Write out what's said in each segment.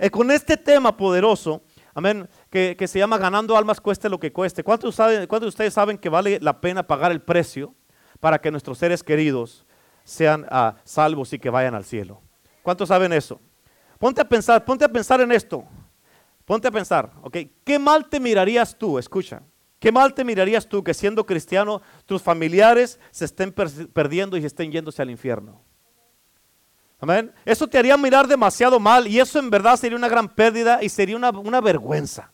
eh, con este tema poderoso, amén, que, se llama ganando almas cueste lo que cueste. ¿Cuántos, saben, ¿Cuántos de ustedes saben que vale la pena pagar el precio para que nuestros seres queridos sean ah, salvos y que vayan al cielo? ¿Cuántos saben eso? Ponte a pensar, ponte a pensar en esto. Ponte a pensar, ¿ok? ¿Qué mal te mirarías tú? Escucha. ¿Qué mal te mirarías tú que siendo cristiano tus familiares se estén perdiendo y se estén yéndose al infierno? Amén. Eso te haría mirar demasiado mal y eso en verdad sería una gran pérdida y sería una, una vergüenza.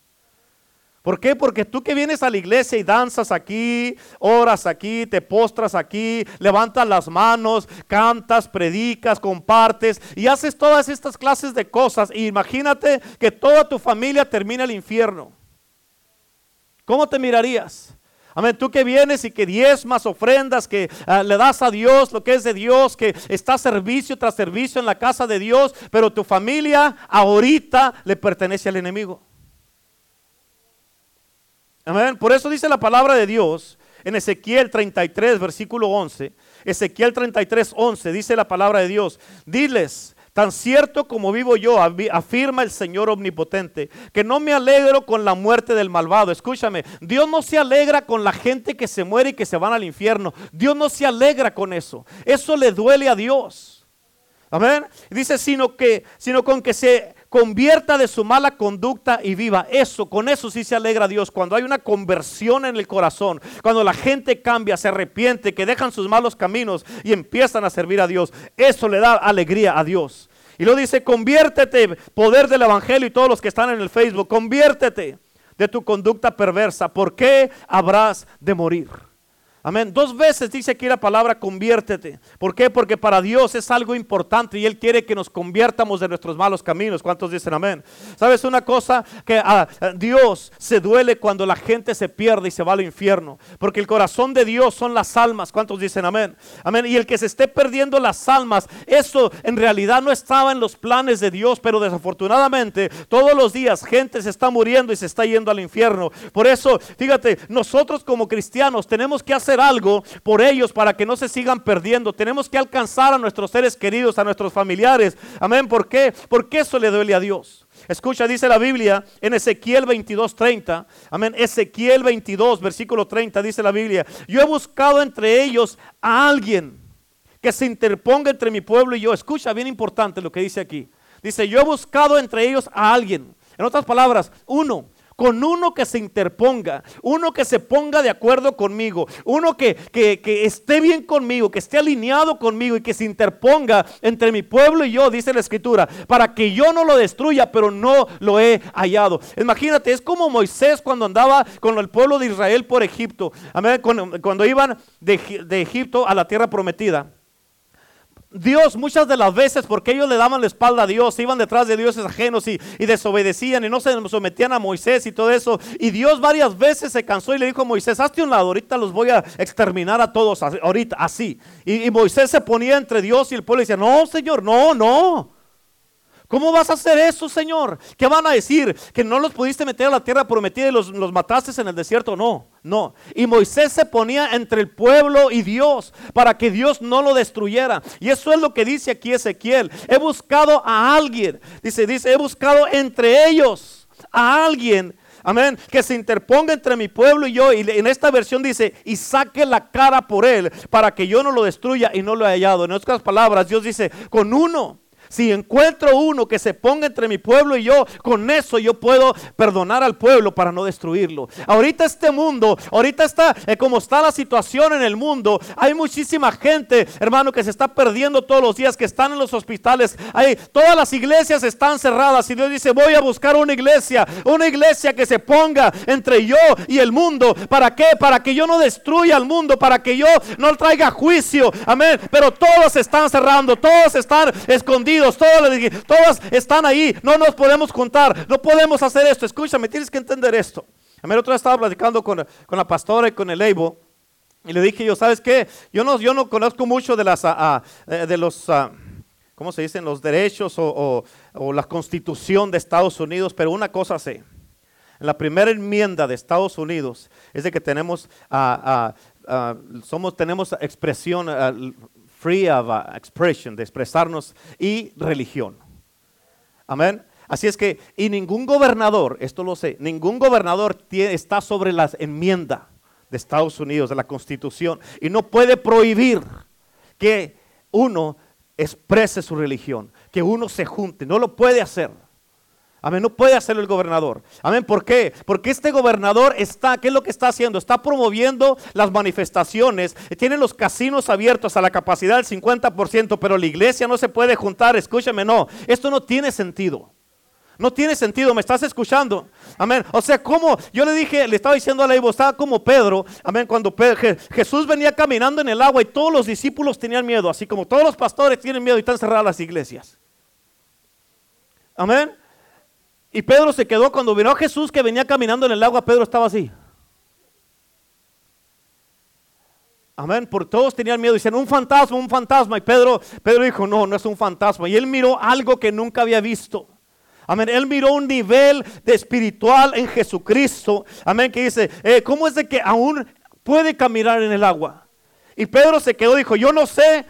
¿Por qué? Porque tú que vienes a la iglesia y danzas aquí, oras aquí, te postras aquí, levantas las manos, cantas, predicas, compartes y haces todas estas clases de cosas. Y imagínate que toda tu familia termina el infierno. ¿Cómo te mirarías? Amén. Tú que vienes y que diezmas, ofrendas, que ah, le das a Dios lo que es de Dios, que está servicio tras servicio en la casa de Dios, pero tu familia ahorita le pertenece al enemigo. Amén. Por eso dice la palabra de Dios en Ezequiel 33, versículo 11. Ezequiel 33, 11 dice la palabra de Dios. Diles Tan cierto como vivo yo, afirma el Señor omnipotente, que no me alegro con la muerte del malvado. Escúchame, Dios no se alegra con la gente que se muere y que se van al infierno. Dios no se alegra con eso. Eso le duele a Dios. Amén. Dice, sino que, sino con que se convierta de su mala conducta y viva. Eso, con eso sí se alegra Dios. Cuando hay una conversión en el corazón, cuando la gente cambia, se arrepiente, que dejan sus malos caminos y empiezan a servir a Dios, eso le da alegría a Dios. Y lo dice, conviértete, poder del Evangelio y todos los que están en el Facebook, conviértete de tu conducta perversa. ¿Por qué habrás de morir? Amén. Dos veces dice aquí la palabra conviértete. ¿Por qué? Porque para Dios es algo importante y Él quiere que nos conviertamos de nuestros malos caminos. ¿Cuántos dicen amén? ¿Sabes una cosa? Que a Dios se duele cuando la gente se pierde y se va al infierno. Porque el corazón de Dios son las almas. ¿Cuántos dicen amén? Amén. Y el que se esté perdiendo las almas, eso en realidad no estaba en los planes de Dios, pero desafortunadamente todos los días gente se está muriendo y se está yendo al infierno. Por eso, fíjate, nosotros como cristianos tenemos que hacer algo por ellos para que no se sigan perdiendo. Tenemos que alcanzar a nuestros seres queridos, a nuestros familiares. Amén. ¿Por qué? Porque eso le duele a Dios. Escucha, dice la Biblia en Ezequiel 22, 30. Amén. Ezequiel 22, versículo 30, dice la Biblia. Yo he buscado entre ellos a alguien que se interponga entre mi pueblo y yo. Escucha, bien importante lo que dice aquí. Dice, yo he buscado entre ellos a alguien. En otras palabras, uno con uno que se interponga, uno que se ponga de acuerdo conmigo, uno que, esté bien conmigo, que esté alineado conmigo y que se interponga entre mi pueblo y yo, dice la escritura, para que yo no lo destruya, pero no lo he hallado. Imagínate, es como Moisés cuando andaba con el pueblo de Israel por Egipto, cuando, iban de Egipto a la tierra prometida. Dios muchas de las veces, porque ellos le daban la espalda a Dios, iban detrás de dioses ajenos y, desobedecían y no se sometían a Moisés y todo eso. Y Dios varias veces se cansó y le dijo a Moisés, hazte un lado, ahorita los voy a exterminar a todos, ahorita, así. Y, y Moisés se ponía entre Dios y el pueblo y decía, no, Señor, no, no. ¿Cómo vas a hacer eso, Señor? ¿Qué van a decir? ¿Que no los pudiste meter a la tierra prometida y los, los mataste en el desierto? No, no. Y Moisés se ponía entre el pueblo y Dios para que Dios no lo destruyera. Y eso es lo que dice aquí Ezequiel. He buscado a alguien. Dice, dice, he buscado entre ellos a alguien Amén. Que se interponga entre mi pueblo y yo. Y en esta versión dice, y saque la cara por él para que yo no lo destruya y no lo haya hallado. En otras palabras, Dios dice, con uno si encuentro uno que se ponga entre mi pueblo y yo, con eso yo puedo perdonar al pueblo para no destruirlo. Ahorita este mundo, ahorita está eh, como está la situación en el mundo, hay muchísima gente, hermano, que se está perdiendo todos los días, que están en los hospitales. Hay, todas las iglesias están cerradas y Dios dice, voy a buscar una iglesia, una iglesia que se ponga entre yo y el mundo. ¿Para qué? Para que yo no destruya al mundo, para que yo no traiga juicio. Amén. Pero todos están cerrando, todos están escondidos todos, están ahí, no nos podemos contar, no podemos hacer esto. Escúchame, tienes que entender esto. A mí el otro día estaba platicando con, la pastora y con el Eibo. Y le dije yo, ¿sabes qué? Yo no, yo no conozco mucho de, las, ah, ah, eh, de los, uh, ¿cómo se dicen? Los derechos o, la constitución de Estados Unidos, pero una cosa sé. La primera enmienda de Estados Unidos es de que tenemos, somos, tenemos expresión free of expression, de expresarnos, y religión. Amén. Así es que, y ningún gobernador, esto lo sé, ningún gobernador está sobre la enmienda de Estados Unidos, de la Constitución, y no puede prohibir que uno exprese su religión, que uno se junte, no lo puede hacer. Amén, no puede hacerlo el gobernador. Amén, ¿por qué? Porque este gobernador está, ¿qué es lo que está haciendo? Está promoviendo las manifestaciones, tiene los casinos abiertos a la capacidad del 50%, pero la iglesia no se puede juntar, escúchame, no, esto no tiene sentido. No tiene sentido, ¿me estás escuchando? Amén. O sea, como yo le dije, le estaba diciendo a la Ivo, estaba como Pedro, amén, cuando Jesús venía caminando en el agua y todos los discípulos tenían miedo, así como todos los pastores tienen miedo y están cerradas las iglesias. Amén. Y Pedro se quedó cuando vio a Jesús que venía caminando en el agua, Pedro estaba así. Amén, por todos tenían miedo, dicen un fantasma, un fantasma. Y Pedro, Pedro dijo, no, no es un fantasma. Y él miró algo que nunca había visto. Amén. Él miró un nivel de espiritual en Jesucristo. Amén. Que dice, eh, ¿cómo es de que aún puede caminar en el agua? Y Pedro se quedó, dijo, yo no sé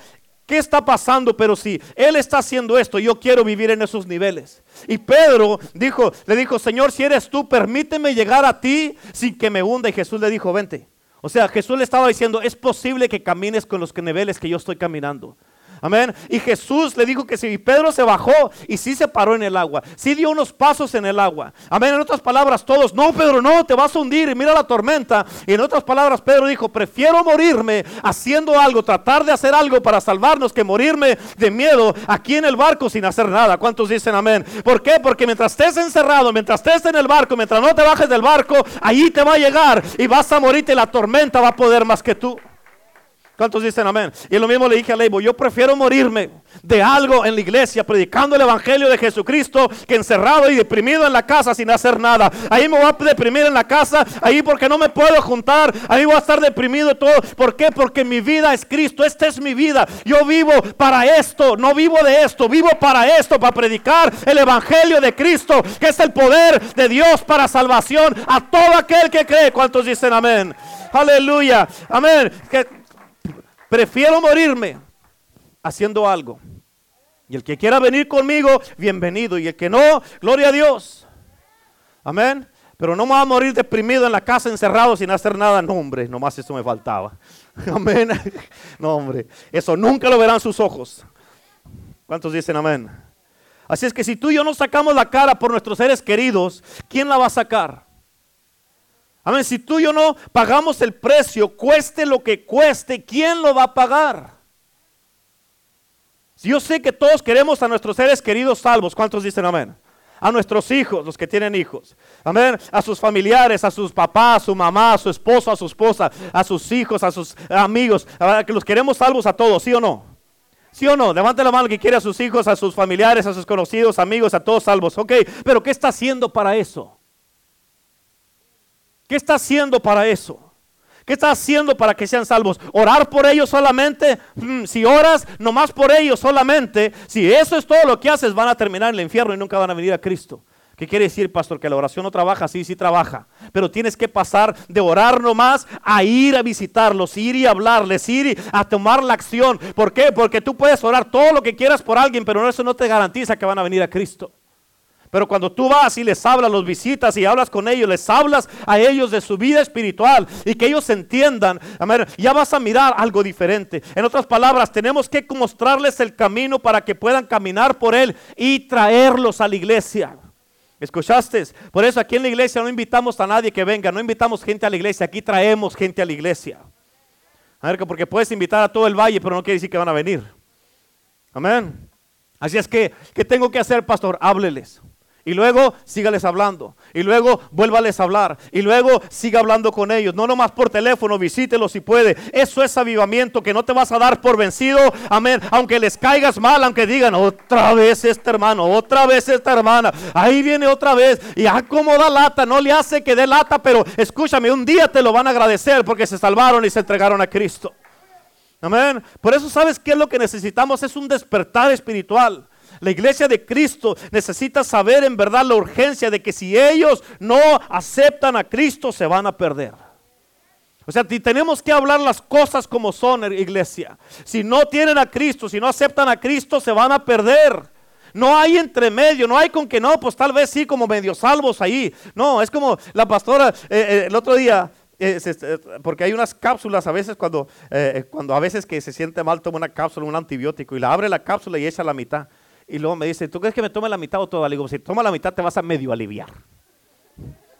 qué está pasando, pero si Él está haciendo esto, yo quiero vivir en esos niveles. Y Pedro dijo, le dijo, Señor, si eres tú, permíteme llegar a ti sin que me hunda. Y Jesús le dijo, vente. O sea, Jesús le estaba diciendo, es posible que camines con los niveles que yo estoy caminando. Amén. Y Jesús le dijo que si Pedro se bajó y sí se paró en el agua, sí dio unos pasos en el agua. Amén. En otras palabras, todos, no, Pedro, no, te vas a hundir y mira la tormenta. Y en otras palabras, Pedro dijo, prefiero morirme haciendo algo, tratar de hacer algo para salvarnos que morirme de miedo aquí en el barco sin hacer nada. ¿Cuántos dicen amén? ¿Por qué? Porque mientras estés encerrado, mientras estés en el barco, mientras no te bajes del barco, ahí te va a llegar y vas a morirte la tormenta va a poder más que tú. ¿Cuántos dicen amén? Y lo mismo le dije a Leibo, yo prefiero morirme de algo en la iglesia predicando el evangelio de Jesucristo que encerrado y deprimido en la casa sin hacer nada. Ahí me voy a deprimir en la casa, ahí porque no me puedo juntar, ahí voy a estar deprimido todo. ¿Por qué? Porque mi vida es Cristo, esta es mi vida. Yo vivo para esto, no vivo de esto, vivo para esto, para predicar el evangelio de Cristo, que es el poder de Dios para salvación a todo aquel que cree. ¿Cuántos dicen amén? Aleluya. Amén. Prefiero morirme haciendo algo. Y el que quiera venir conmigo, bienvenido. Y el que no, gloria a Dios. Amén. Pero no me voy a morir deprimido en la casa, encerrado, sin hacer nada. No, hombre, nomás eso me faltaba. Amén. No, hombre, eso nunca lo verán sus ojos. ¿Cuántos dicen amén? Así es que si tú y yo no sacamos la cara por nuestros seres queridos, ¿quién la va a sacar? Amén, si tú y yo no pagamos el precio, cueste lo que cueste, ¿quién lo va a pagar? Si yo sé que todos queremos a nuestros seres queridos salvos, ¿cuántos dicen amén? A nuestros hijos, los que tienen hijos. Amén. A sus familiares, a sus papás, a su mamá, a su esposo, a su esposa, a sus hijos, a sus amigos. que los queremos salvos a todos, ¿sí o no? ¿Sí o no? Levante la mano que quiere a sus hijos, a sus familiares, a sus conocidos, amigos, a todos salvos. Ok, pero ¿qué está haciendo para eso? ¿Qué está haciendo para eso? ¿Qué está haciendo para que sean salvos? ¿Orar por ellos solamente? Mm, si oras nomás por ellos solamente, si eso es todo lo que haces, van a terminar en el infierno y nunca van a venir a Cristo. ¿Qué quiere decir, pastor? Que la oración no trabaja, sí, sí trabaja. Pero tienes que pasar de orar nomás a ir a visitarlos, ir y hablarles, ir a tomar la acción. ¿Por qué? Porque tú puedes orar todo lo que quieras por alguien, pero eso no te garantiza que van a venir a Cristo. Pero cuando tú vas y les hablas, los visitas y hablas con ellos, les hablas a ellos de su vida espiritual y que ellos entiendan, ya vas a mirar algo diferente. En otras palabras, tenemos que mostrarles el camino para que puedan caminar por él y traerlos a la iglesia. ¿Escuchaste? Por eso aquí en la iglesia no invitamos a nadie que venga, no invitamos gente a la iglesia, aquí traemos gente a la iglesia. A ver, porque puedes invitar a todo el valle, pero no quiere decir que van a venir. Amén. Así es que, ¿qué tengo que hacer, pastor? Hábleles. Y luego sígales hablando. Y luego vuélvales a hablar. Y luego siga hablando con ellos. No nomás por teléfono, visítelos si puede. Eso es avivamiento que no te vas a dar por vencido. Amén. Aunque les caigas mal, aunque digan otra vez este hermano, otra vez esta hermana. Ahí viene otra vez. Y acomoda lata. No le hace que dé lata, pero escúchame, un día te lo van a agradecer porque se salvaron y se entregaron a Cristo. Amén. Por eso sabes qué es lo que necesitamos. Es un despertar espiritual. La iglesia de Cristo necesita saber en verdad la urgencia de que si ellos no aceptan a Cristo se van a perder. O sea, tenemos que hablar las cosas como son, iglesia. Si no tienen a Cristo, si no aceptan a Cristo, se van a perder. No hay entremedio, no hay con que no, pues tal vez sí, como medio salvos ahí. No, es como la pastora eh, eh, el otro día. Eh, porque hay unas cápsulas a veces cuando, cuando a veces que se siente mal toma una cápsula, un antibiótico y la abre la cápsula y echa la mitad. Y luego me dice, ¿tú crees que me tome la mitad o toda? Le digo, si toma la mitad te vas a medio aliviar.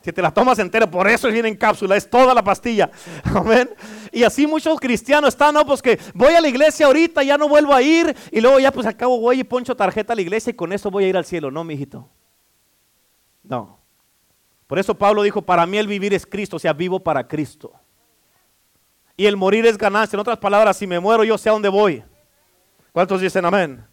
Si te la tomas entera, por eso viene en cápsula, es toda la pastilla. Amén. Y así muchos cristianos están, no, pues que voy a la iglesia ahorita, ya no vuelvo a ir, y luego ya pues al cabo voy y poncho tarjeta a la iglesia y con eso voy a ir al cielo. No, mijito. No. Por eso Pablo dijo, para mí el vivir es Cristo, o sea, vivo para Cristo. Y el morir es ganancia. En otras palabras, si me muero, yo sé a dónde voy. ¿Cuántos dicen amén?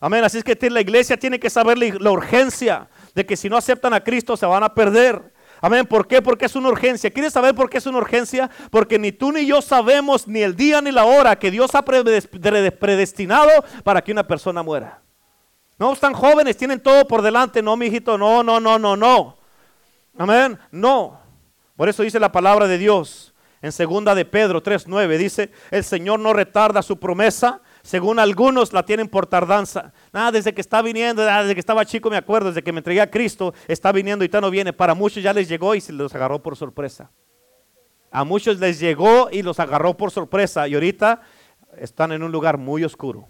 Amén. Así es que la iglesia tiene que saber la urgencia de que si no aceptan a Cristo se van a perder. Amén. ¿Por qué? Porque es una urgencia. ¿Quieres saber por qué es una urgencia? Porque ni tú ni yo sabemos ni el día ni la hora que Dios ha predestinado para que una persona muera. No están jóvenes, tienen todo por delante. No, mi hijito, no, no, no, no, no. Amén. No. Por eso dice la palabra de Dios en segunda de Pedro 3:9 dice, "El Señor no retarda su promesa, según algunos la tienen por tardanza. Nada, desde que está viniendo, desde que estaba chico me acuerdo, desde que me entregué a Cristo, está viniendo y ya no viene. Para muchos ya les llegó y se los agarró por sorpresa. A muchos les llegó y los agarró por sorpresa y ahorita están en un lugar muy oscuro.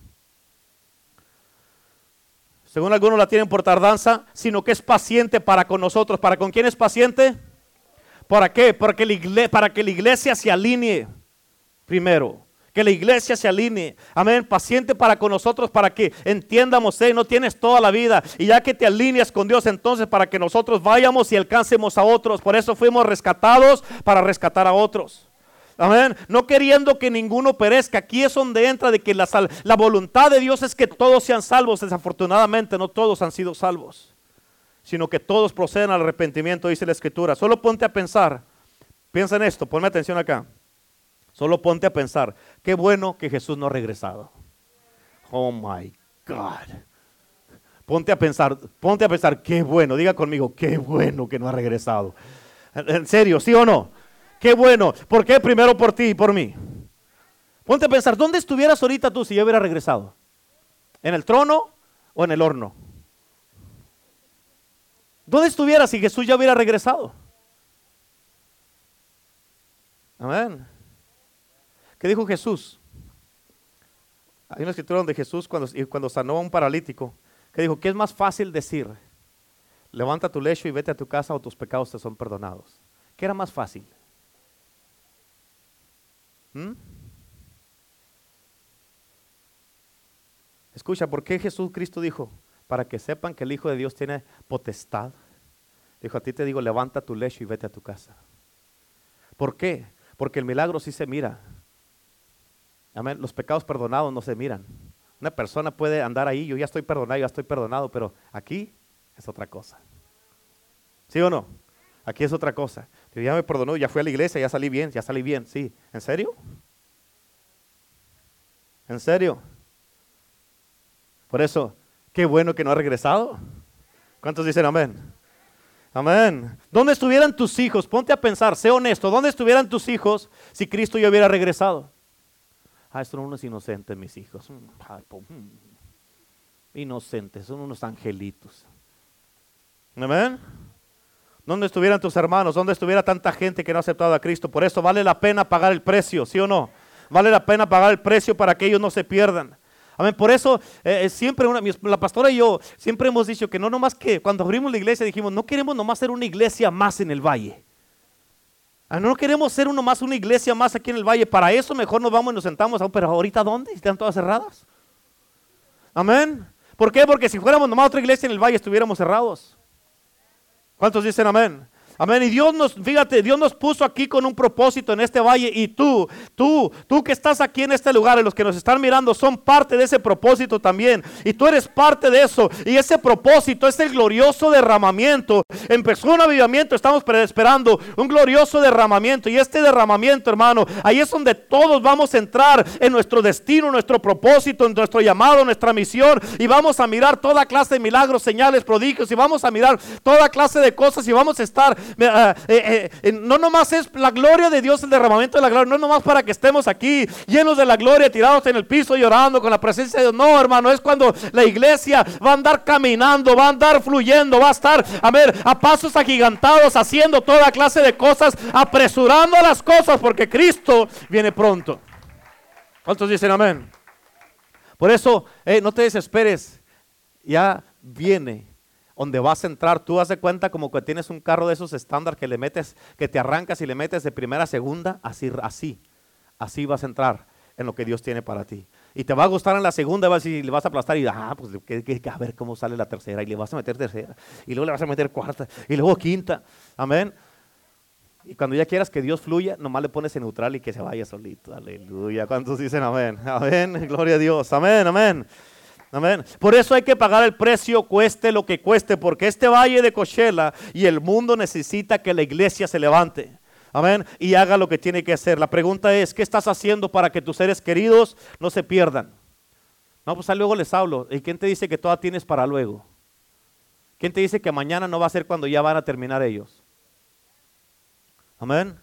Según algunos la tienen por tardanza, sino que es paciente para con nosotros. ¿Para con quién es paciente? ¿Para qué? Para para que la iglesia se alinee primero que la iglesia se alinee. Amén. Paciente para con nosotros, para que entiendamos, eh, no tienes toda la vida. Y ya que te alineas con Dios, entonces para que nosotros vayamos y alcancemos a otros. Por eso fuimos rescatados para rescatar a otros. Amén. No queriendo que ninguno perezca. Aquí es donde entra de que la, la voluntad de Dios es que todos sean salvos. Desafortunadamente no todos han sido salvos. Sino que todos proceden al arrepentimiento, dice la escritura. Solo ponte a pensar. Piensa en esto, ponme atención acá. Solo ponte a pensar, qué bueno que Jesús no ha regresado. Oh my God. Ponte a pensar, ponte a pensar, qué bueno, diga conmigo, qué bueno que no ha regresado. En serio, ¿sí o no? Qué bueno. ¿Por qué? Primero por ti y por mí. Ponte a pensar, ¿dónde estuvieras ahorita tú si yo hubiera regresado? ¿En el trono o en el horno? ¿Dónde estuvieras si Jesús ya hubiera regresado? Amén. ¿Qué dijo Jesús? Hay una escritura donde Jesús cuando, cuando sanó a un paralítico, que dijo, ¿qué es más fácil decir? Levanta tu lecho y vete a tu casa o tus pecados te son perdonados. ¿Qué era más fácil? ¿Mm? Escucha, ¿por qué Jesús Cristo dijo? Para que sepan que el Hijo de Dios tiene potestad. Dijo, a ti te digo, levanta tu lecho y vete a tu casa. ¿Por qué? Porque el milagro sí se mira. Amén. Los pecados perdonados no se miran. Una persona puede andar ahí, yo ya estoy perdonado, ya estoy perdonado, pero aquí es otra cosa. ¿Sí o no? Aquí es otra cosa. Yo ya me perdonó, ya fui a la iglesia, ya salí bien, ya salí bien. Sí. ¿En serio? ¿En serio? Por eso, qué bueno que no ha regresado. ¿Cuántos dicen amén? Amén. ¿Dónde estuvieran tus hijos? Ponte a pensar, sé honesto. ¿Dónde estuvieran tus hijos si Cristo ya hubiera regresado? Ah, son unos inocentes mis hijos. Mm, mm. Inocentes, son unos angelitos. Amén. ¿Dónde estuvieran tus hermanos? ¿Dónde estuviera tanta gente que no ha aceptado a Cristo? Por eso vale la pena pagar el precio, ¿sí o no? Vale la pena pagar el precio para que ellos no se pierdan. Amén. Por eso eh, siempre una, la pastora y yo siempre hemos dicho que no nomás que cuando abrimos la iglesia dijimos no queremos nomás ser una iglesia más en el valle. Ah, no queremos ser uno más, una iglesia más aquí en el valle. Para eso mejor nos vamos y nos sentamos. Pero ahorita ¿dónde? ¿Están todas cerradas? Amén. ¿Por qué? Porque si fuéramos nomás otra iglesia en el valle estuviéramos cerrados. ¿Cuántos dicen amén? Amén. Y Dios nos, fíjate, Dios nos puso aquí con un propósito en este valle. Y tú, tú, tú que estás aquí en este lugar, y los que nos están mirando, son parte de ese propósito también. Y tú eres parte de eso. Y ese propósito, ese glorioso derramamiento, empezó un avivamiento. Estamos esperando un glorioso derramamiento. Y este derramamiento, hermano, ahí es donde todos vamos a entrar en nuestro destino, nuestro propósito, en nuestro llamado, nuestra misión. Y vamos a mirar toda clase de milagros, señales, prodigios. Y vamos a mirar toda clase de cosas. Y vamos a estar ah, eh, eh, no nomás es la gloria de Dios, el derramamiento de la gloria, no nomás para que estemos aquí llenos de la gloria, tirados en el piso llorando con la presencia de Dios. No, hermano, es cuando la iglesia va a andar caminando, va a andar fluyendo, va a estar, a ver, a pasos agigantados, haciendo toda clase de cosas, apresurando las cosas, porque Cristo viene pronto. ¿Cuántos dicen amén? Por eso, eh, no te desesperes, ya viene donde vas a entrar, tú hace cuenta como que tienes un carro de esos estándar que le metes, que te arrancas y le metes de primera a segunda, así, así, así vas a entrar en lo que Dios tiene para ti. Y te va a gustar en la segunda, vas y le vas a aplastar y ah, pues a ver cómo sale la tercera, y le vas a meter tercera, y luego le vas a meter cuarta, y luego quinta, amén. Y cuando ya quieras que Dios fluya, nomás le pones en neutral y que se vaya solito. Aleluya. ¿Cuántos dicen amén? Amén. Gloria a Dios. Amén, amén. Amén. Por eso hay que pagar el precio, cueste lo que cueste, porque este valle de Cochela y el mundo necesita que la iglesia se levante. Amén. Y haga lo que tiene que hacer. La pregunta es, ¿qué estás haciendo para que tus seres queridos no se pierdan? No, pues luego les hablo. ¿Y quién te dice que toda tienes para luego? ¿Quién te dice que mañana no va a ser cuando ya van a terminar ellos? Amén.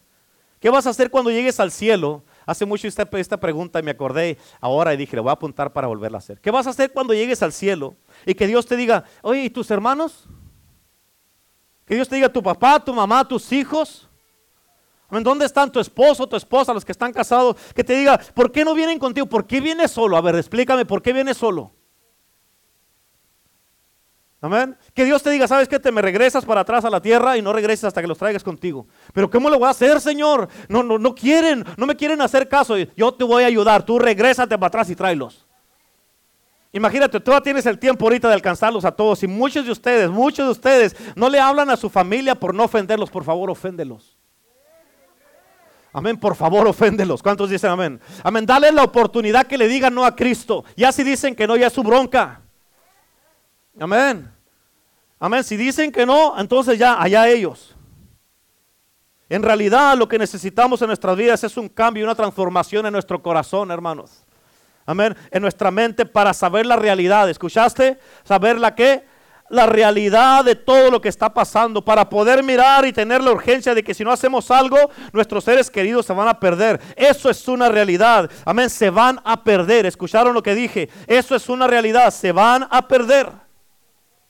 ¿Qué vas a hacer cuando llegues al cielo Hace mucho esta, esta pregunta me acordé ahora y dije, le voy a apuntar para volverla a hacer. ¿Qué vas a hacer cuando llegues al cielo y que Dios te diga, oye, ¿y tus hermanos? Que Dios te diga, tu papá, tu mamá, tus hijos. ¿Dónde están tu esposo, tu esposa, los que están casados? Que te diga, ¿por qué no vienen contigo? ¿Por qué vienes solo? A ver, explícame, ¿por qué vienes solo? Amén. Que Dios te diga, ¿sabes qué? Te me regresas para atrás a la tierra y no regreses hasta que los traigas contigo. Pero ¿cómo lo voy a hacer, Señor? No, no, no quieren, no me quieren hacer caso. Yo te voy a ayudar. Tú regrésate para atrás y tráelos. Imagínate, tú tienes el tiempo ahorita de alcanzarlos a todos. Y muchos de ustedes, muchos de ustedes no le hablan a su familia por no ofenderlos. Por favor, oféndelos. Amén, por favor, oféndelos. ¿Cuántos dicen amén? Amén, dale la oportunidad que le digan no a Cristo. Ya si dicen que no, ya es su bronca. Amén. Amén. Si dicen que no, entonces ya, allá ellos. En realidad lo que necesitamos en nuestras vidas es un cambio, una transformación en nuestro corazón, hermanos. Amén. En nuestra mente para saber la realidad. ¿Escuchaste? Saber la qué? La realidad de todo lo que está pasando. Para poder mirar y tener la urgencia de que si no hacemos algo, nuestros seres queridos se van a perder. Eso es una realidad. Amén. Se van a perder. ¿Escucharon lo que dije? Eso es una realidad. Se van a perder.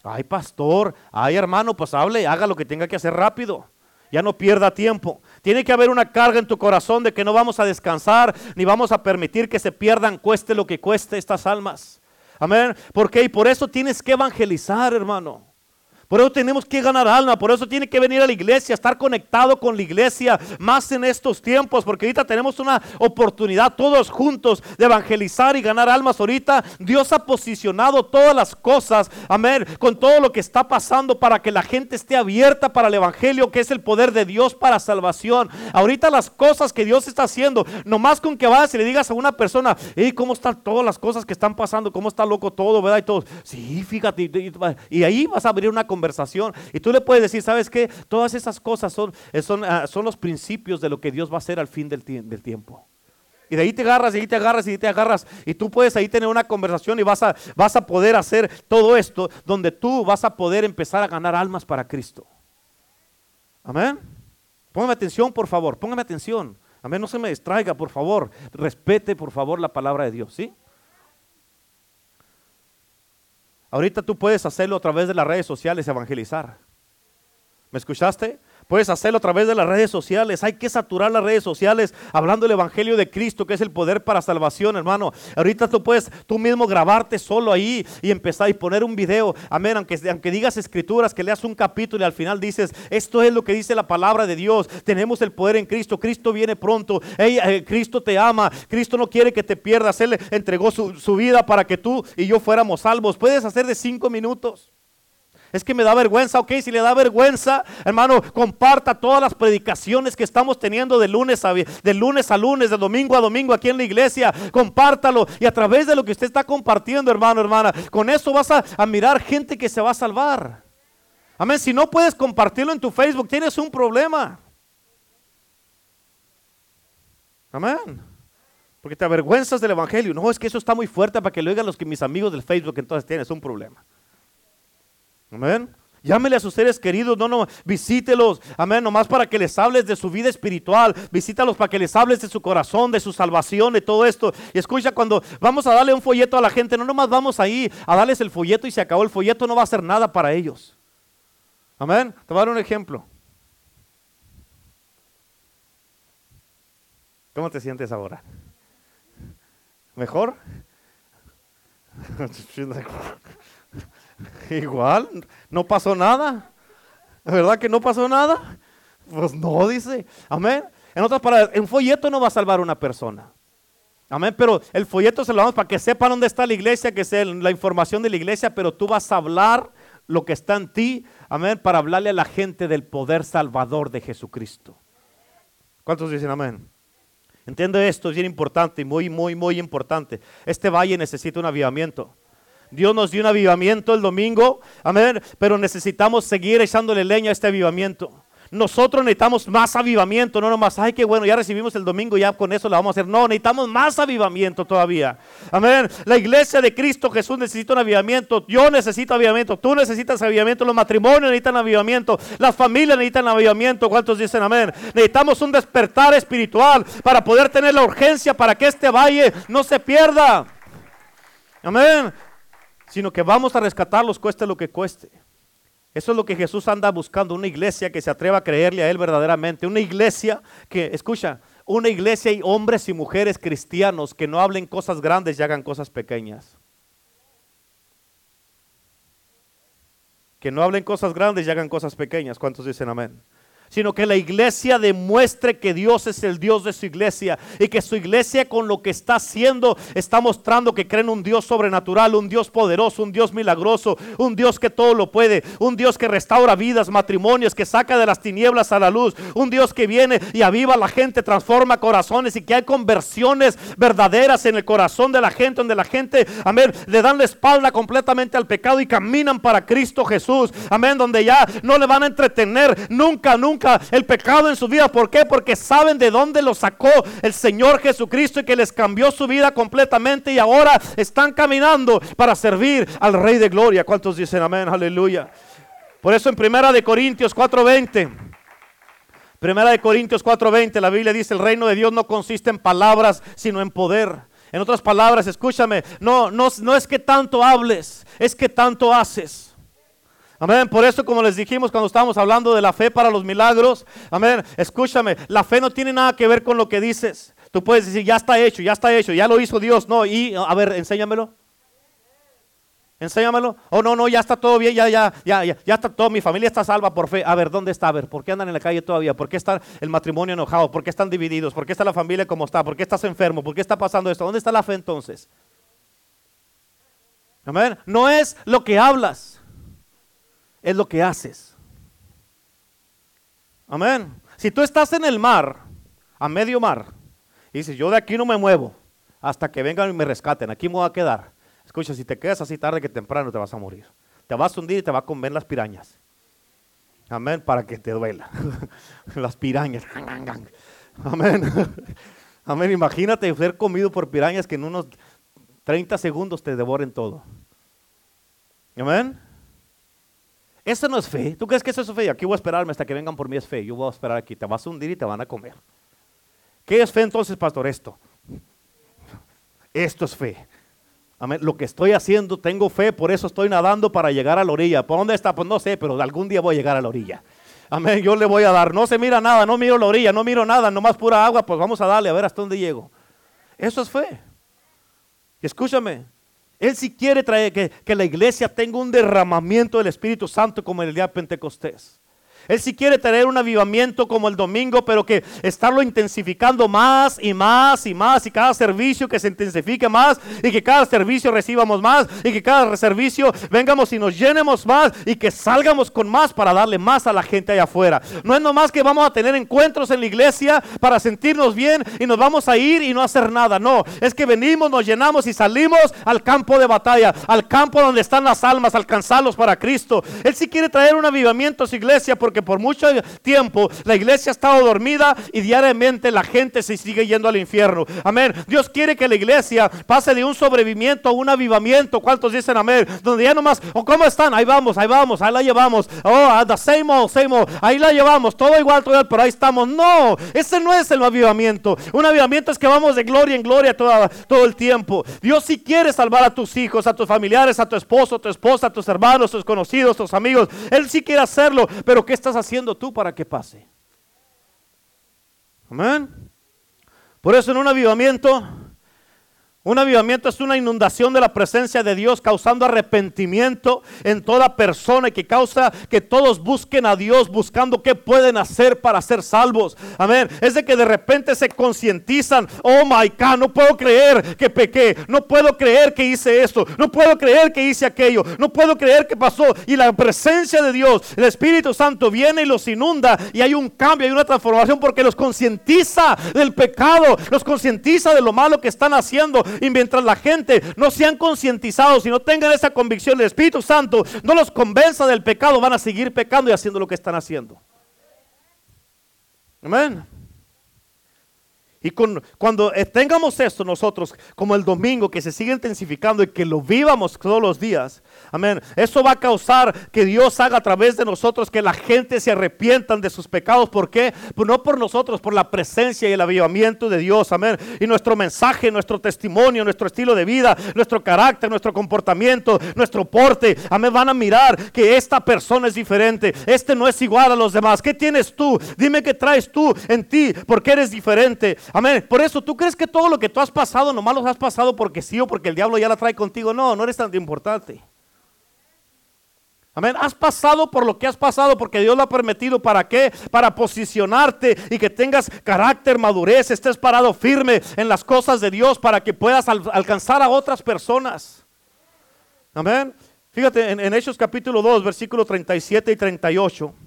Ay, pastor, ay, hermano, pues hable, haga lo que tenga que hacer rápido. Ya no pierda tiempo. Tiene que haber una carga en tu corazón de que no vamos a descansar ni vamos a permitir que se pierdan, cueste lo que cueste estas almas. Amén. ¿Por qué? Y por eso tienes que evangelizar, hermano. Por eso tenemos que ganar alma, por eso tiene que venir a la iglesia, estar conectado con la iglesia, más en estos tiempos, porque ahorita tenemos una oportunidad todos juntos de evangelizar y ganar almas. Ahorita Dios ha posicionado todas las cosas, amén, con todo lo que está pasando para que la gente esté abierta para el evangelio, que es el poder de Dios para salvación. Ahorita las cosas que Dios está haciendo, nomás con que vayas y le digas a una persona, hey, ¿cómo están todas las cosas que están pasando? ¿Cómo está loco todo, verdad? Y todo, sí, fíjate, y, ahí vas a abrir una conversación. Y tú le puedes decir, ¿sabes qué? Todas esas cosas son, eh, son, ah, son los principios de lo que Dios va a hacer al fin del, del tiempo. Y de ahí te agarras, y ahí te agarras, y ahí te agarras. Y tú puedes ahí tener una conversación y vas a, vas a poder hacer todo esto donde tú vas a poder empezar a ganar almas para Cristo. Amén. Póngame atención, por favor. Póngame atención. Amén. No se me distraiga, por favor. Respete, por favor, la palabra de Dios. ¿Sí? Ahorita tú puedes hacerlo a través de las redes sociales, evangelizar. ¿Me escuchaste? Puedes hacerlo a través de las redes sociales. Hay que saturar las redes sociales hablando del Evangelio de Cristo, que es el poder para salvación, hermano. Ahorita tú puedes tú mismo grabarte solo ahí y empezar y poner un video. Amén. Aunque, aunque digas escrituras, que leas un capítulo y al final dices, esto es lo que dice la palabra de Dios. Tenemos el poder en Cristo. Cristo viene pronto. Eh, Cristo te ama. Cristo no quiere que te pierdas. Él entregó su, su vida para que tú y yo fuéramos salvos. Puedes hacer de cinco minutos. Es que me da vergüenza, ok, si le da vergüenza, hermano, comparta todas las predicaciones que estamos teniendo de lunes a, de lunes, a lunes, de domingo a domingo aquí en la iglesia, compártalo y a través de lo que usted está compartiendo, hermano, hermana, con eso vas a, a mirar gente que se va a salvar. Amén, si no puedes compartirlo en tu Facebook, tienes un problema. Amén. Porque te avergüenzas del Evangelio. No, es que eso está muy fuerte para que lo oigan los que mis amigos del Facebook, entonces tienes un problema. Amén. Llámele a sus seres queridos, no, no, visítelos, amén, nomás para que les hables de su vida espiritual, visítalos para que les hables de su corazón, de su salvación, de todo esto. Y escucha, cuando vamos a darle un folleto a la gente, no nomás vamos ahí a darles el folleto y se acabó el folleto, no va a hacer nada para ellos. Amén. Te voy a dar un ejemplo. ¿Cómo te sientes ahora? ¿Mejor? Igual, no pasó nada. ¿Verdad que no pasó nada? Pues no, dice. Amén. En otras palabras, un folleto no va a salvar a una persona. Amén, pero el folleto se lo damos para que sepan dónde está la iglesia, que sea la información de la iglesia, pero tú vas a hablar lo que está en ti, amén, para hablarle a la gente del poder salvador de Jesucristo. ¿Cuántos dicen amén? Entiende esto, es bien importante, muy, muy, muy importante. Este valle necesita un avivamiento. Dios nos dio un avivamiento el domingo, amén, pero necesitamos seguir echándole leña a este avivamiento. Nosotros necesitamos más avivamiento, no nomás, ay, qué bueno, ya recibimos el domingo, ya con eso lo vamos a hacer. No, necesitamos más avivamiento todavía. Amén. La iglesia de Cristo Jesús necesita un avivamiento. Yo necesito avivamiento. Tú necesitas avivamiento. Los matrimonios necesitan avivamiento. Las familias necesitan avivamiento. ¿Cuántos dicen amén? Necesitamos un despertar espiritual para poder tener la urgencia para que este valle no se pierda. Amén. Sino que vamos a rescatarlos, cueste lo que cueste. Eso es lo que Jesús anda buscando, una iglesia que se atreva a creerle a Él verdaderamente, una iglesia que, escucha, una iglesia y hombres y mujeres cristianos que no hablen cosas grandes y hagan cosas pequeñas. Que no hablen cosas grandes y hagan cosas pequeñas. ¿Cuántos dicen amén? Sino que la iglesia demuestre que Dios es el Dios de su iglesia y que su iglesia con lo que está haciendo está mostrando que creen un Dios sobrenatural, un Dios poderoso, un Dios milagroso, un Dios que todo lo puede, un Dios que restaura vidas, matrimonios, que saca de las tinieblas a la luz, un Dios que viene y aviva a la gente, transforma corazones y que hay conversiones verdaderas en el corazón de la gente, donde la gente, amén, le dan la espalda completamente al pecado y caminan para Cristo Jesús, amén, donde ya no le van a entretener nunca, nunca el pecado en su vida. ¿Por qué? Porque saben de dónde lo sacó el Señor Jesucristo y que les cambió su vida completamente y ahora están caminando para servir al Rey de Gloria. ¿Cuántos dicen amén? Aleluya. Por eso en Primera de Corintios 4:20 Primera de Corintios 4:20 la Biblia dice el reino de Dios no consiste en palabras, sino en poder. En otras palabras, escúchame, no, no, no es que tanto hables, es que tanto haces. Amén. Por eso, como les dijimos cuando estábamos hablando de la fe para los milagros, amén. Escúchame, la fe no tiene nada que ver con lo que dices. Tú puedes decir, ya está hecho, ya está hecho, ya lo hizo Dios. No, y a ver, enséñamelo. Enséñamelo. Oh, no, no, ya está todo bien, ya, ya, ya, ya, ya está todo, mi familia está salva por fe. A ver, ¿dónde está? A ver, ¿por qué andan en la calle todavía? ¿Por qué está el matrimonio enojado? ¿Por qué están divididos? ¿Por qué está la familia como está? ¿Por qué estás enfermo? ¿Por qué está pasando esto? ¿Dónde está la fe entonces? Amén. No es lo que hablas es lo que haces. Amén. Si tú estás en el mar, a medio mar, y dices, yo de aquí no me muevo hasta que vengan y me rescaten, aquí me voy a quedar. Escucha, si te quedas así tarde que temprano te vas a morir. Te vas a hundir y te va a comer las pirañas. Amén, para que te duela. las pirañas. Amén. Amén, imagínate ser comido por pirañas que en unos 30 segundos te devoren todo. Amén. Eso no es fe. ¿Tú crees que eso es fe? Aquí voy a esperarme hasta que vengan por mí es fe. Yo voy a esperar aquí. Te vas a hundir y te van a comer. ¿Qué es fe entonces, pastor? Esto. Esto es fe. Amén. Lo que estoy haciendo, tengo fe, por eso estoy nadando para llegar a la orilla. ¿Por dónde está? Pues no sé, pero algún día voy a llegar a la orilla. Amén. Yo le voy a dar. No se mira nada, no miro la orilla, no miro nada, nomás pura agua, pues vamos a darle a ver hasta dónde llego. Eso es fe. Escúchame, él sí quiere traer que, que, la iglesia tenga un derramamiento del Espíritu Santo como en el día de Pentecostés. Él sí quiere tener un avivamiento como el domingo, pero que estarlo intensificando más y más y más y cada servicio que se intensifique más y que cada servicio recibamos más y que cada servicio vengamos y nos llenemos más y que salgamos con más para darle más a la gente allá afuera. No es nomás que vamos a tener encuentros en la iglesia para sentirnos bien y nos vamos a ir y no hacer nada. No, es que venimos, nos llenamos y salimos al campo de batalla, al campo donde están las almas, alcanzarlos para Cristo. Él sí quiere traer un avivamiento a su iglesia Porque por mucho tiempo la iglesia ha estado dormida y diariamente la gente se sigue yendo al infierno. Amén. Dios quiere que la iglesia pase de un sobrevivimiento a un avivamiento. ¿Cuántos dicen amén? Donde ya nomás, o oh, cómo están, ahí vamos, ahí vamos, ahí la llevamos. Oh, the same old. Ahí la llevamos, todo igual, todo igual, pero ahí estamos. No, ese no es el avivamiento. Un avivamiento es que vamos de gloria en gloria todo, todo el tiempo. Dios si quiere salvar a tus hijos, a tus familiares, a tu esposo, a tu esposa, a tus hermanos, a tus conocidos, a tus amigos. Él sí quiere hacerlo, pero ¿qué estás haciendo tú para que pase? Amén. Por eso en un avivamiento un avivamiento es una inundación de la presencia de Dios causando arrepentimiento en toda persona y que causa que todos busquen a Dios buscando qué pueden hacer para ser salvos. Amén. Es de que de repente se concientizan. Oh my God, no puedo creer que pequé. No puedo creer que hice esto. No puedo creer que hice aquello. No puedo creer que pasó. Y la presencia de Dios, el Espíritu Santo viene y los inunda y hay un cambio, hay una transformación porque los concientiza del pecado, los concientiza de lo malo que están haciendo y mientras la gente no sean concientizados y no tengan esa convicción, del Espíritu Santo no los convenza del pecado, van a seguir pecando y haciendo lo que están haciendo. Amén. Y cuando tengamos esto nosotros, como el domingo, que se sigue intensificando y que lo vivamos todos los días, amén, eso va a causar que Dios haga a través de nosotros que la gente se arrepientan de sus pecados. ¿Por qué? Pues no por nosotros, por la presencia y el avivamiento de Dios, amén. Y nuestro mensaje, nuestro testimonio, nuestro estilo de vida, nuestro carácter, nuestro comportamiento, nuestro porte, amén, van a mirar que esta persona es diferente, este no es igual a los demás. ¿Qué tienes tú? Dime qué traes tú en ti, porque eres diferente. Amén. Por eso, ¿tú crees que todo lo que tú has pasado nomás lo has pasado porque sí o porque el diablo ya la trae contigo? No, no eres tan importante. Amén. Has pasado por lo que has pasado porque Dios lo ha permitido. ¿Para qué? Para posicionarte y que tengas carácter, madurez, estés parado firme en las cosas de Dios para que puedas alcanzar a otras personas. Amén. Fíjate en, en Hechos capítulo 2, versículo 37 y 38.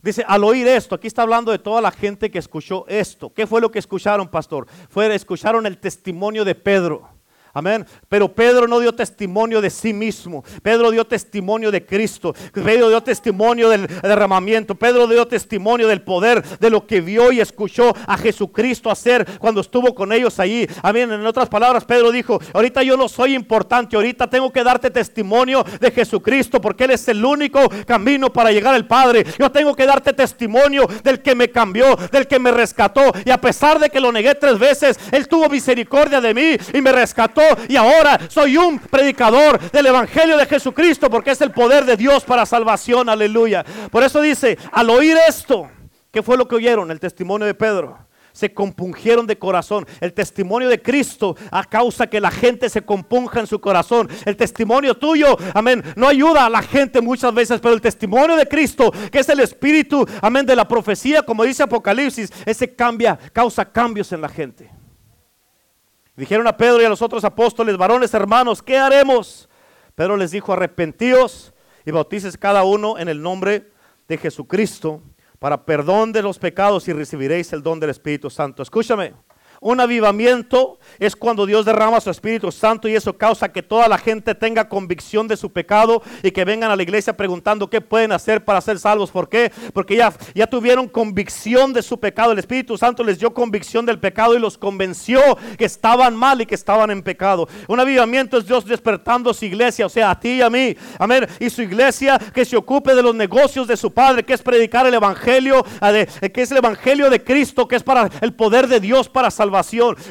Dice, al oír esto, aquí está hablando de toda la gente que escuchó esto. ¿Qué fue lo que escucharon, pastor? Fue, escucharon el testimonio de Pedro. Amén. Pero Pedro no dio testimonio de sí mismo. Pedro dio testimonio de Cristo. Pedro dio testimonio del derramamiento. Pedro dio testimonio del poder de lo que vio y escuchó a Jesucristo hacer cuando estuvo con ellos allí. Amén. En otras palabras, Pedro dijo, ahorita yo no soy importante. Ahorita tengo que darte testimonio de Jesucristo porque Él es el único camino para llegar al Padre. Yo tengo que darte testimonio del que me cambió, del que me rescató. Y a pesar de que lo negué tres veces, Él tuvo misericordia de mí y me rescató y ahora soy un predicador del Evangelio de Jesucristo porque es el poder de Dios para salvación, aleluya. Por eso dice, al oír esto, ¿qué fue lo que oyeron? El testimonio de Pedro se compungieron de corazón. El testimonio de Cristo a causa que la gente se compunja en su corazón. El testimonio tuyo, amén, no ayuda a la gente muchas veces, pero el testimonio de Cristo, que es el espíritu, amén, de la profecía, como dice Apocalipsis, ese cambia, causa cambios en la gente. Dijeron a Pedro y a los otros apóstoles, varones hermanos, ¿qué haremos? Pedro les dijo, arrepentíos y bautices cada uno en el nombre de Jesucristo para perdón de los pecados y recibiréis el don del Espíritu Santo. Escúchame, un avivamiento es cuando Dios derrama su Espíritu Santo y eso causa que toda la gente tenga convicción de su pecado y que vengan a la iglesia preguntando qué pueden hacer para ser salvos. ¿Por qué? Porque ya, ya tuvieron convicción de su pecado. El Espíritu Santo les dio convicción del pecado y los convenció que estaban mal y que estaban en pecado. Un avivamiento es Dios despertando su iglesia, o sea, a ti y a mí. Amén. Y su iglesia que se ocupe de los negocios de su Padre, que es predicar el Evangelio, que es el Evangelio de Cristo, que es para el poder de Dios para salvar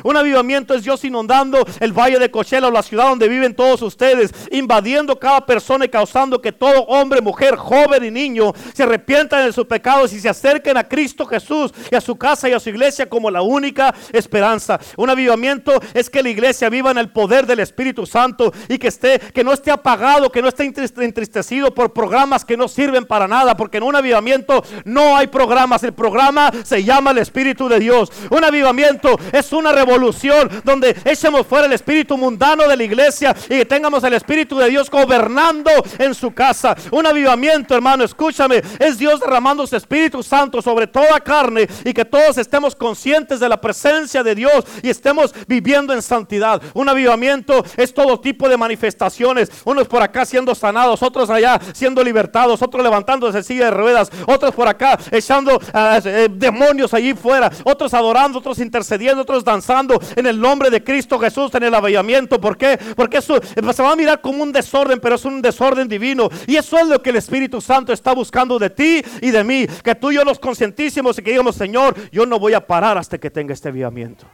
Un avivamiento es Dios inundando el valle de Cochela o la ciudad donde viven todos ustedes, invadiendo cada persona y causando que todo hombre, mujer, joven y niño se arrepientan de sus pecados y se acerquen a Cristo Jesús y a su casa y a su iglesia como la única esperanza. Un avivamiento es que la iglesia viva en el poder del Espíritu Santo y que esté que no esté apagado, que no esté entristecido por programas que no sirven para nada, porque en un avivamiento no hay programas, el programa se llama el Espíritu de Dios. Un avivamiento es una revolución donde echemos fuera el espíritu mundano de la iglesia y que tengamos el espíritu de Dios gobernando en su casa. Un avivamiento, hermano, escúchame, es Dios derramando su Espíritu Santo sobre toda carne y que todos estemos conscientes de la presencia de Dios y estemos viviendo en santidad. Un avivamiento es todo tipo de manifestaciones, unos por acá siendo sanados, otros allá siendo libertados, otros levantándose silla de ruedas, otros por acá echando ah, eh, demonios allí fuera, otros adorando, otros intercediendo, otros danzando en el nombre de Cristo Jesús en el avivamiento. ¿Por qué? Porque eso se va a mirar como un desorden, pero es un desorden divino. Y eso es lo que el Espíritu Santo está buscando de ti y de mí. Que tú y yo nos concientísimos y que digamos, Señor, yo no voy a parar hasta que tenga este avivamiento.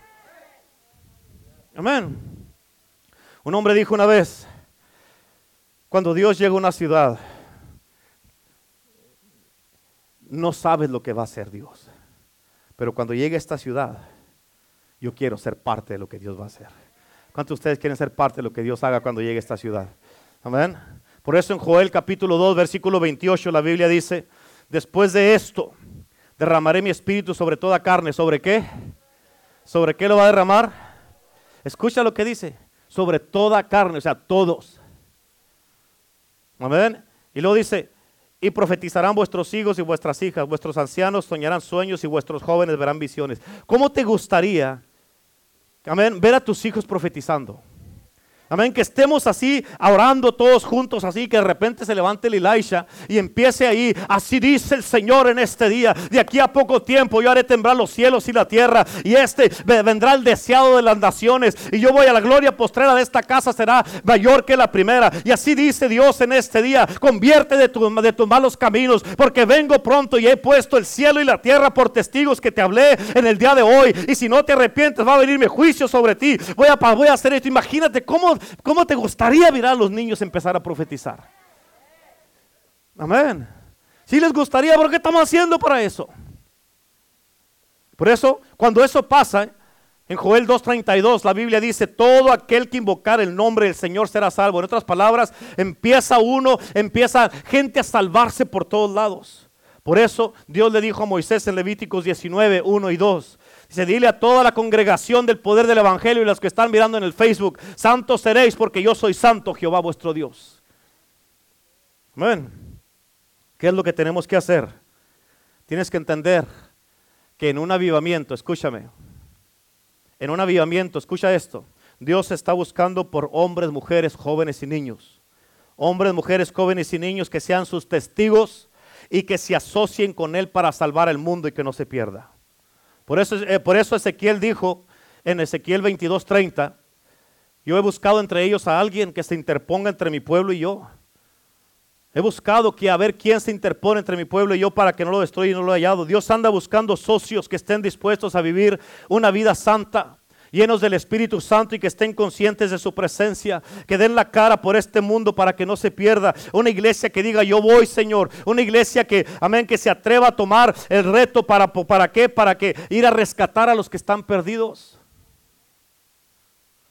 Amén. Un hombre dijo una vez, cuando Dios llega a una ciudad, no sabes lo que va a hacer Dios. Pero cuando llegue a esta ciudad, yo quiero ser parte de lo que Dios va a hacer. ¿Cuántos de ustedes quieren ser parte de lo que Dios haga cuando llegue a esta ciudad? Amén. Por eso en Joel capítulo 2, versículo 28, la Biblia dice, después de esto, derramaré mi espíritu sobre toda carne. ¿Sobre qué? ¿Sobre qué lo va a derramar? Escucha lo que dice, sobre toda carne, o sea, todos. Amén. Y luego dice, y profetizarán vuestros hijos y vuestras hijas, vuestros ancianos soñarán sueños y vuestros jóvenes verán visiones. ¿Cómo te gustaría, amén, ver a tus hijos profetizando? Amén, que estemos así orando todos juntos, así que de repente se levante el Elisha y empiece ahí. Así dice el Señor en este día. De aquí a poco tiempo yo haré temblar los cielos y la tierra. Y este vendrá el deseado de las naciones. Y yo voy a la gloria postrera de esta casa, será mayor que la primera. Y así dice Dios en este día: convierte de, de tus malos caminos, porque vengo pronto y he puesto el cielo y la tierra por testigos que te hablé en el día de hoy. Y si no te arrepientes, va a venir mi juicio sobre ti. Voy a, voy a hacer esto. Imagínate cómo ¿Cómo te gustaría mirar a los niños empezar a profetizar? Amén. Si les gustaría, ¿pero qué estamos haciendo para eso? Por eso, cuando eso pasa, en Joel 2.32 la Biblia dice, todo aquel que invocar el nombre del Señor será salvo. En otras palabras, empieza uno, empieza gente a salvarse por todos lados. Por eso Dios le dijo a Moisés en Levíticos 19, 1 y 2, Dile a toda la congregación del poder del Evangelio y los que están mirando en el Facebook, santos seréis porque yo soy santo, Jehová vuestro Dios. Amén. ¿Qué es lo que tenemos que hacer? Tienes que entender que en un avivamiento, escúchame, en un avivamiento, escucha esto, Dios está buscando por hombres, mujeres, jóvenes y niños. Hombres, mujeres, jóvenes y niños que sean sus testigos y que se asocien con Él para salvar el mundo y que no se pierda. Por eso, eh, por eso Ezequiel dijo en Ezequiel 22:30, yo he buscado entre ellos a alguien que se interponga entre mi pueblo y yo. He buscado que a ver quién se interpone entre mi pueblo y yo para que no lo destruya y no lo he hallado. Dios anda buscando socios que estén dispuestos a vivir una vida santa llenos del Espíritu Santo y que estén conscientes de su presencia, que den la cara por este mundo para que no se pierda. Una iglesia que diga, yo voy, Señor. Una iglesia que, amén, que se atreva a tomar el reto para, para qué, para que ir a rescatar a los que están perdidos.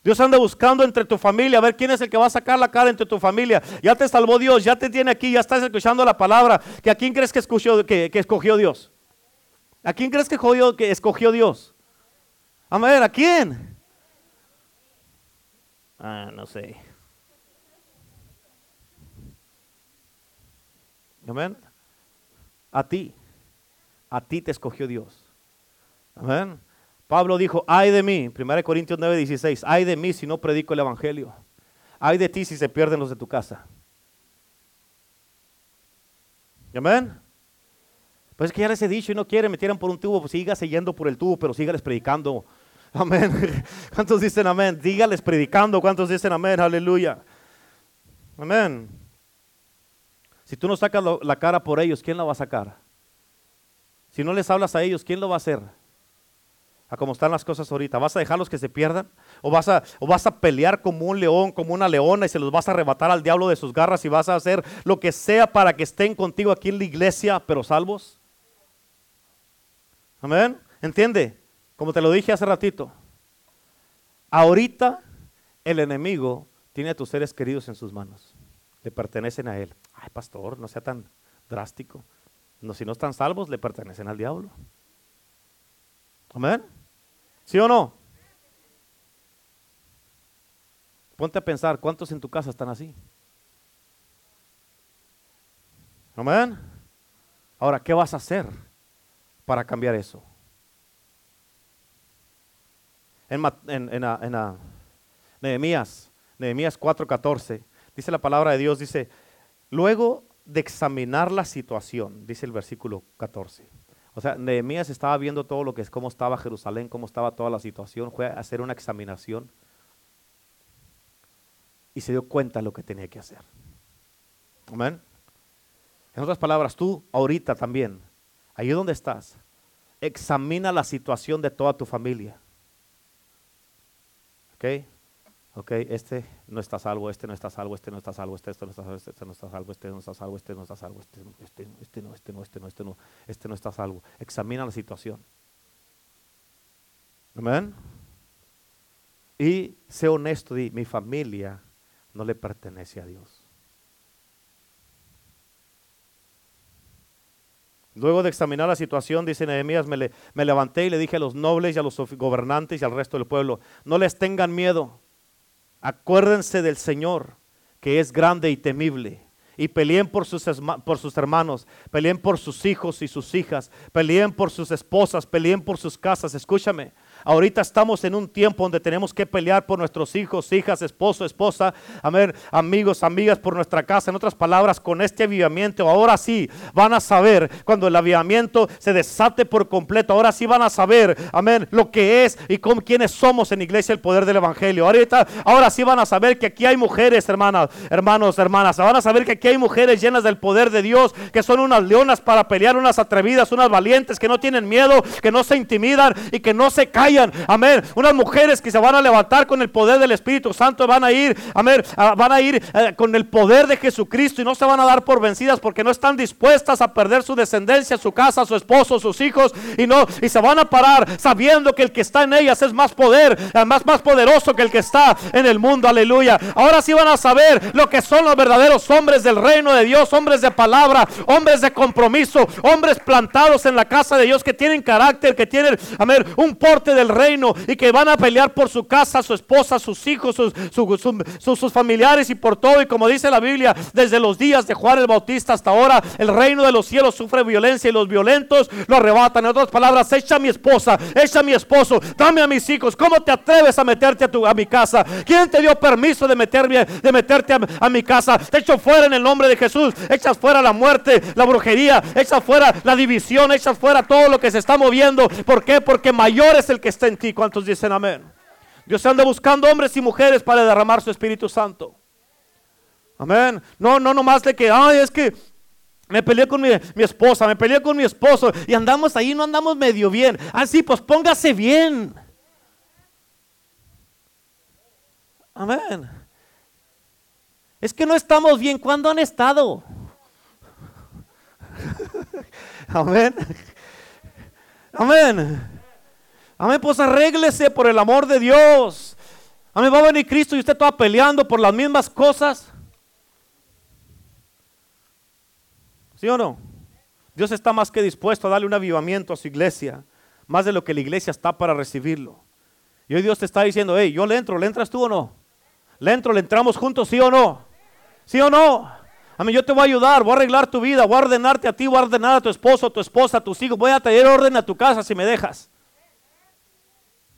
Dios anda buscando entre tu familia, a ver quién es el que va a sacar la cara entre tu familia. Ya te salvó Dios, ya te tiene aquí, ya estás escuchando la palabra. ¿Que ¿A quién crees que escogió, que, escogió Dios? ¿A quién crees que, que escogió Dios? Ver, ¿a quién? Ah, no sé. Amén. A ti. A ti te escogió Dios. Amén. Pablo dijo, ay de mí, 1 Corintios 9, 16, ay de mí si no predico el Evangelio. Ay de ti si se pierden los de tu casa. Amén. Pues es que ya les he dicho y no quieren, me tiran por un tubo, pues siga yendo por el tubo, pero sígales predicando. Amén. ¿Cuántos dicen amén? Dígales predicando. ¿Cuántos dicen amén? Aleluya. Amén. Si tú no sacas la cara por ellos, ¿quién la va a sacar? Si no les hablas a ellos, ¿quién lo va a hacer? A cómo están las cosas ahorita. ¿Vas a dejarlos que se pierdan? ¿O vas, a, ¿O vas a pelear como un león, como una leona y se los vas a arrebatar al diablo de sus garras y vas a hacer lo que sea para que estén contigo aquí en la iglesia, pero salvos? Amén. ¿Entiende? Como te lo dije hace ratito, ahorita el enemigo tiene a tus seres queridos en sus manos. Le pertenecen a él. Ay, pastor, no sea tan drástico. No, si no están salvos, le pertenecen al diablo. Amén. ¿Sí o no? Ponte a pensar, ¿cuántos en tu casa están así? Amén. Ahora, ¿qué vas a hacer para cambiar eso? En, Nehemías 4:14, dice la palabra de Dios, dice, luego de examinar la situación, dice el versículo 14. O sea, Nehemías estaba viendo todo lo que es, cómo estaba Jerusalén, cómo estaba toda la situación, fue a hacer una examinación y se dio cuenta de lo que tenía que hacer. Amén. En otras palabras, tú ahorita también, ahí donde estás, examina la situación de toda tu familia. ¿Ok? Ok, este no está salvo, este no está salvo, este no está salvo, este, no está salvo, este no está salvo, este no está salvo, este no está salvo, este, este, este no, este no, este no, este no, este no está salvo. Examina la situación. Amén. Y sé honesto, di, mi familia no le pertenece a Dios. Luego de examinar la situación, dice Nehemías, me, levanté y le dije a los nobles y a los gobernantes y al resto del pueblo, no les tengan miedo, acuérdense del Señor, que es grande y temible, y peleen por sus, por sus hermanos, peleen por sus hijos y sus hijas, peleen por sus esposas, peleen por sus casas, escúchame, Ahorita estamos en un tiempo donde tenemos que pelear por nuestros hijos, hijas, esposo, esposa, amén, amigos, amigas, por nuestra casa. En otras palabras, con este avivamiento, ahora sí van a saber cuando el avivamiento se desate por completo. Ahora sí van a saber, amén, lo que es y con quiénes somos en iglesia el poder del evangelio. Ahorita, ahora sí van a saber que aquí hay mujeres, hermanas, hermanos, hermanas. Van a saber que aquí hay mujeres llenas del poder de Dios, que son unas leonas para pelear, unas atrevidas, unas valientes, que no tienen miedo, que no se intimidan y que no se Amén. Unas mujeres que se van a levantar con el poder del Espíritu Santo van a ir, amén, van a ir eh, con el poder de Jesucristo y no se van a dar por vencidas porque no están dispuestas a perder su descendencia, su casa, su esposo, sus hijos y no y se van a parar sabiendo que el que está en ellas es más poder, eh, más más poderoso que el que está en el mundo. Aleluya. Ahora sí van a saber lo que son los verdaderos hombres del reino de Dios, hombres de palabra, hombres de compromiso, hombres plantados en la casa de Dios que tienen carácter, que tienen, amén, un porte de reino y que van a pelear por su casa, su esposa, sus hijos, sus, familiares y por todo. Y como dice la Biblia, desde los días de Juan el Bautista hasta ahora, el reino de los cielos sufre violencia y los violentos lo arrebatan. En otras palabras, echa a mi esposa, echa a mi esposo, dame a mis hijos. ¿Cómo te atreves a meterte a, tu, a mi casa? ¿Quién te dio permiso de, meterme, de meterte a, mi casa? Te echo fuera en el nombre de Jesús. Echas fuera la muerte, la brujería, echas fuera la división, echas fuera todo lo que se está moviendo. ¿Por qué? Porque mayor es el que está en ti. ¿Cuántos dicen amén? Dios anda buscando hombres y mujeres para derramar su Espíritu Santo. Amén. No, no nomás de que, ay, es que me peleé con mi, esposa, me peleé con mi esposo y andamos ahí, no andamos medio bien. Así, ah, pues póngase bien. Amén. Es que no estamos bien. ¿Cuándo han estado? Amén. Amén. Amén, pues arréglese por el amor de Dios. Amén, va a venir Cristo y usted está peleando por las mismas cosas. ¿Sí o no? Dios está más que dispuesto a darle un avivamiento a su iglesia, más de lo que la iglesia está para recibirlo. Y hoy Dios te está diciendo, hey, yo le entro, ¿le entras tú o no? ¿Le entro, le entramos juntos, sí o no? ¿Sí o no? Amén, yo te voy a ayudar, voy a arreglar tu vida, voy a ordenarte a ti, voy a ordenar a tu esposo, a tu esposa, a tus hijos, voy a traer orden a tu casa si me dejas.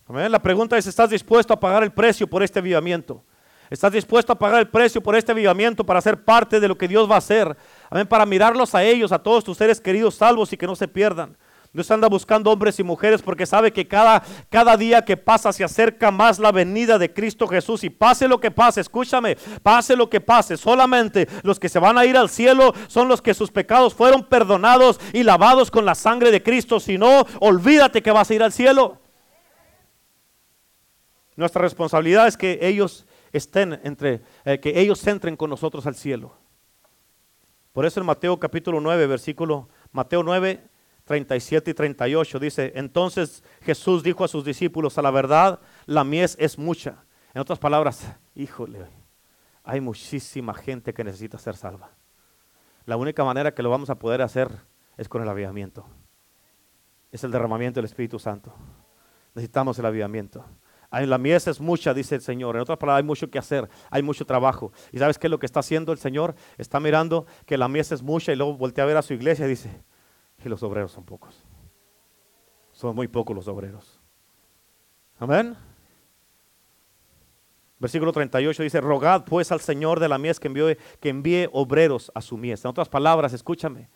La pregunta es, ¿estás dispuesto a pagar el precio por este avivamiento? ¿Estás dispuesto a pagar el precio por este avivamiento para ser parte de lo que Dios va a hacer? Amén, para mirarlos a ellos, a todos tus seres queridos salvos y que no se pierdan. Dios anda buscando hombres y mujeres porque sabe que cada, cada día que pasa se acerca más la venida de Cristo Jesús. Y pase lo que pase, escúchame, pase lo que pase, solamente los que se van a ir al cielo son los que sus pecados fueron perdonados y lavados con la sangre de Cristo. Si no, olvídate que vas a ir al cielo. Nuestra responsabilidad es que ellos estén entre, eh, que ellos entren con nosotros al cielo. Por eso en Mateo capítulo 9, versículo, Mateo 9, 37 y 38 dice, entonces Jesús dijo a sus discípulos, a la verdad, la mies es mucha. En otras palabras, híjole, hay muchísima gente que necesita ser salva. La única manera que lo vamos a poder hacer es con el avivamiento. Es el derramamiento del Espíritu Santo. Necesitamos el avivamiento. La mies es mucha, dice el Señor. En otras palabras, hay mucho que hacer, hay mucho trabajo. ¿Y sabes qué es lo que está haciendo el Señor? Está mirando que la mies es mucha y luego voltea a ver a su iglesia y dice, y los obreros son pocos. Son muy pocos los obreros. Amén. Versículo 38 dice, rogad pues al Señor de la mies que envíe, que envíe obreros a su mies. En otras palabras, escúchame,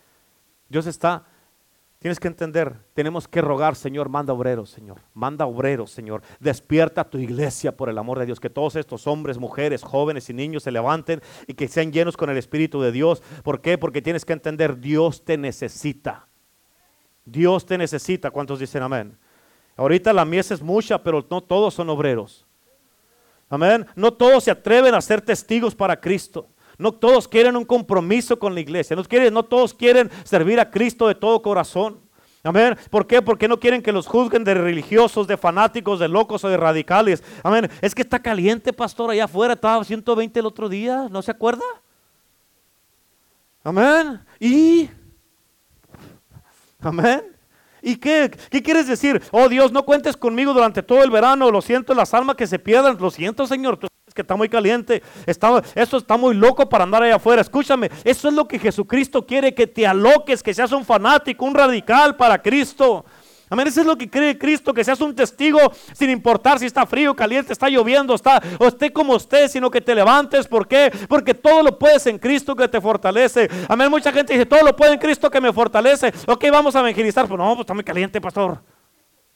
Dios está Tienes que entender, tenemos que rogar, Señor, manda obreros, Señor. Manda obreros, Señor. Despierta tu iglesia por el amor de Dios. Que todos estos hombres, mujeres, jóvenes y niños se levanten y que sean llenos con el Espíritu de Dios. ¿Por qué? Porque tienes que entender, Dios te necesita. Dios te necesita. ¿Cuántos dicen amén? Ahorita la mies es mucha, pero no todos son obreros. Amén. No todos se atreven a ser testigos para Cristo. No todos quieren un compromiso con la iglesia. No, quieren, no todos quieren servir a Cristo de todo corazón. Amén. ¿Por qué? Porque no quieren que los juzguen de religiosos, de fanáticos, de locos o de radicales. Amén. Es que está caliente, pastor, allá afuera. Estaba 120 el otro día. ¿No se acuerda? Amén. Y. Amén. ¿Y qué? ¿Qué quieres decir? Oh Dios, no cuentes conmigo durante todo el verano. Lo siento, las almas que se pierdan. Lo siento, Señor que está muy caliente, está, eso está muy loco para andar allá afuera. Escúchame, eso es lo que Jesucristo quiere, que te aloques, que seas un fanático, un radical para Cristo. Amén, eso es lo que cree Cristo, que seas un testigo sin importar si está frío, caliente, está lloviendo, está o esté como esté, sino que te levantes. ¿Por qué? Porque todo lo puedes en Cristo que te fortalece. Amén, mucha gente dice, todo lo puede en Cristo que me fortalece. Ok, vamos a evangelizar. Pues no, pues está muy caliente, pastor.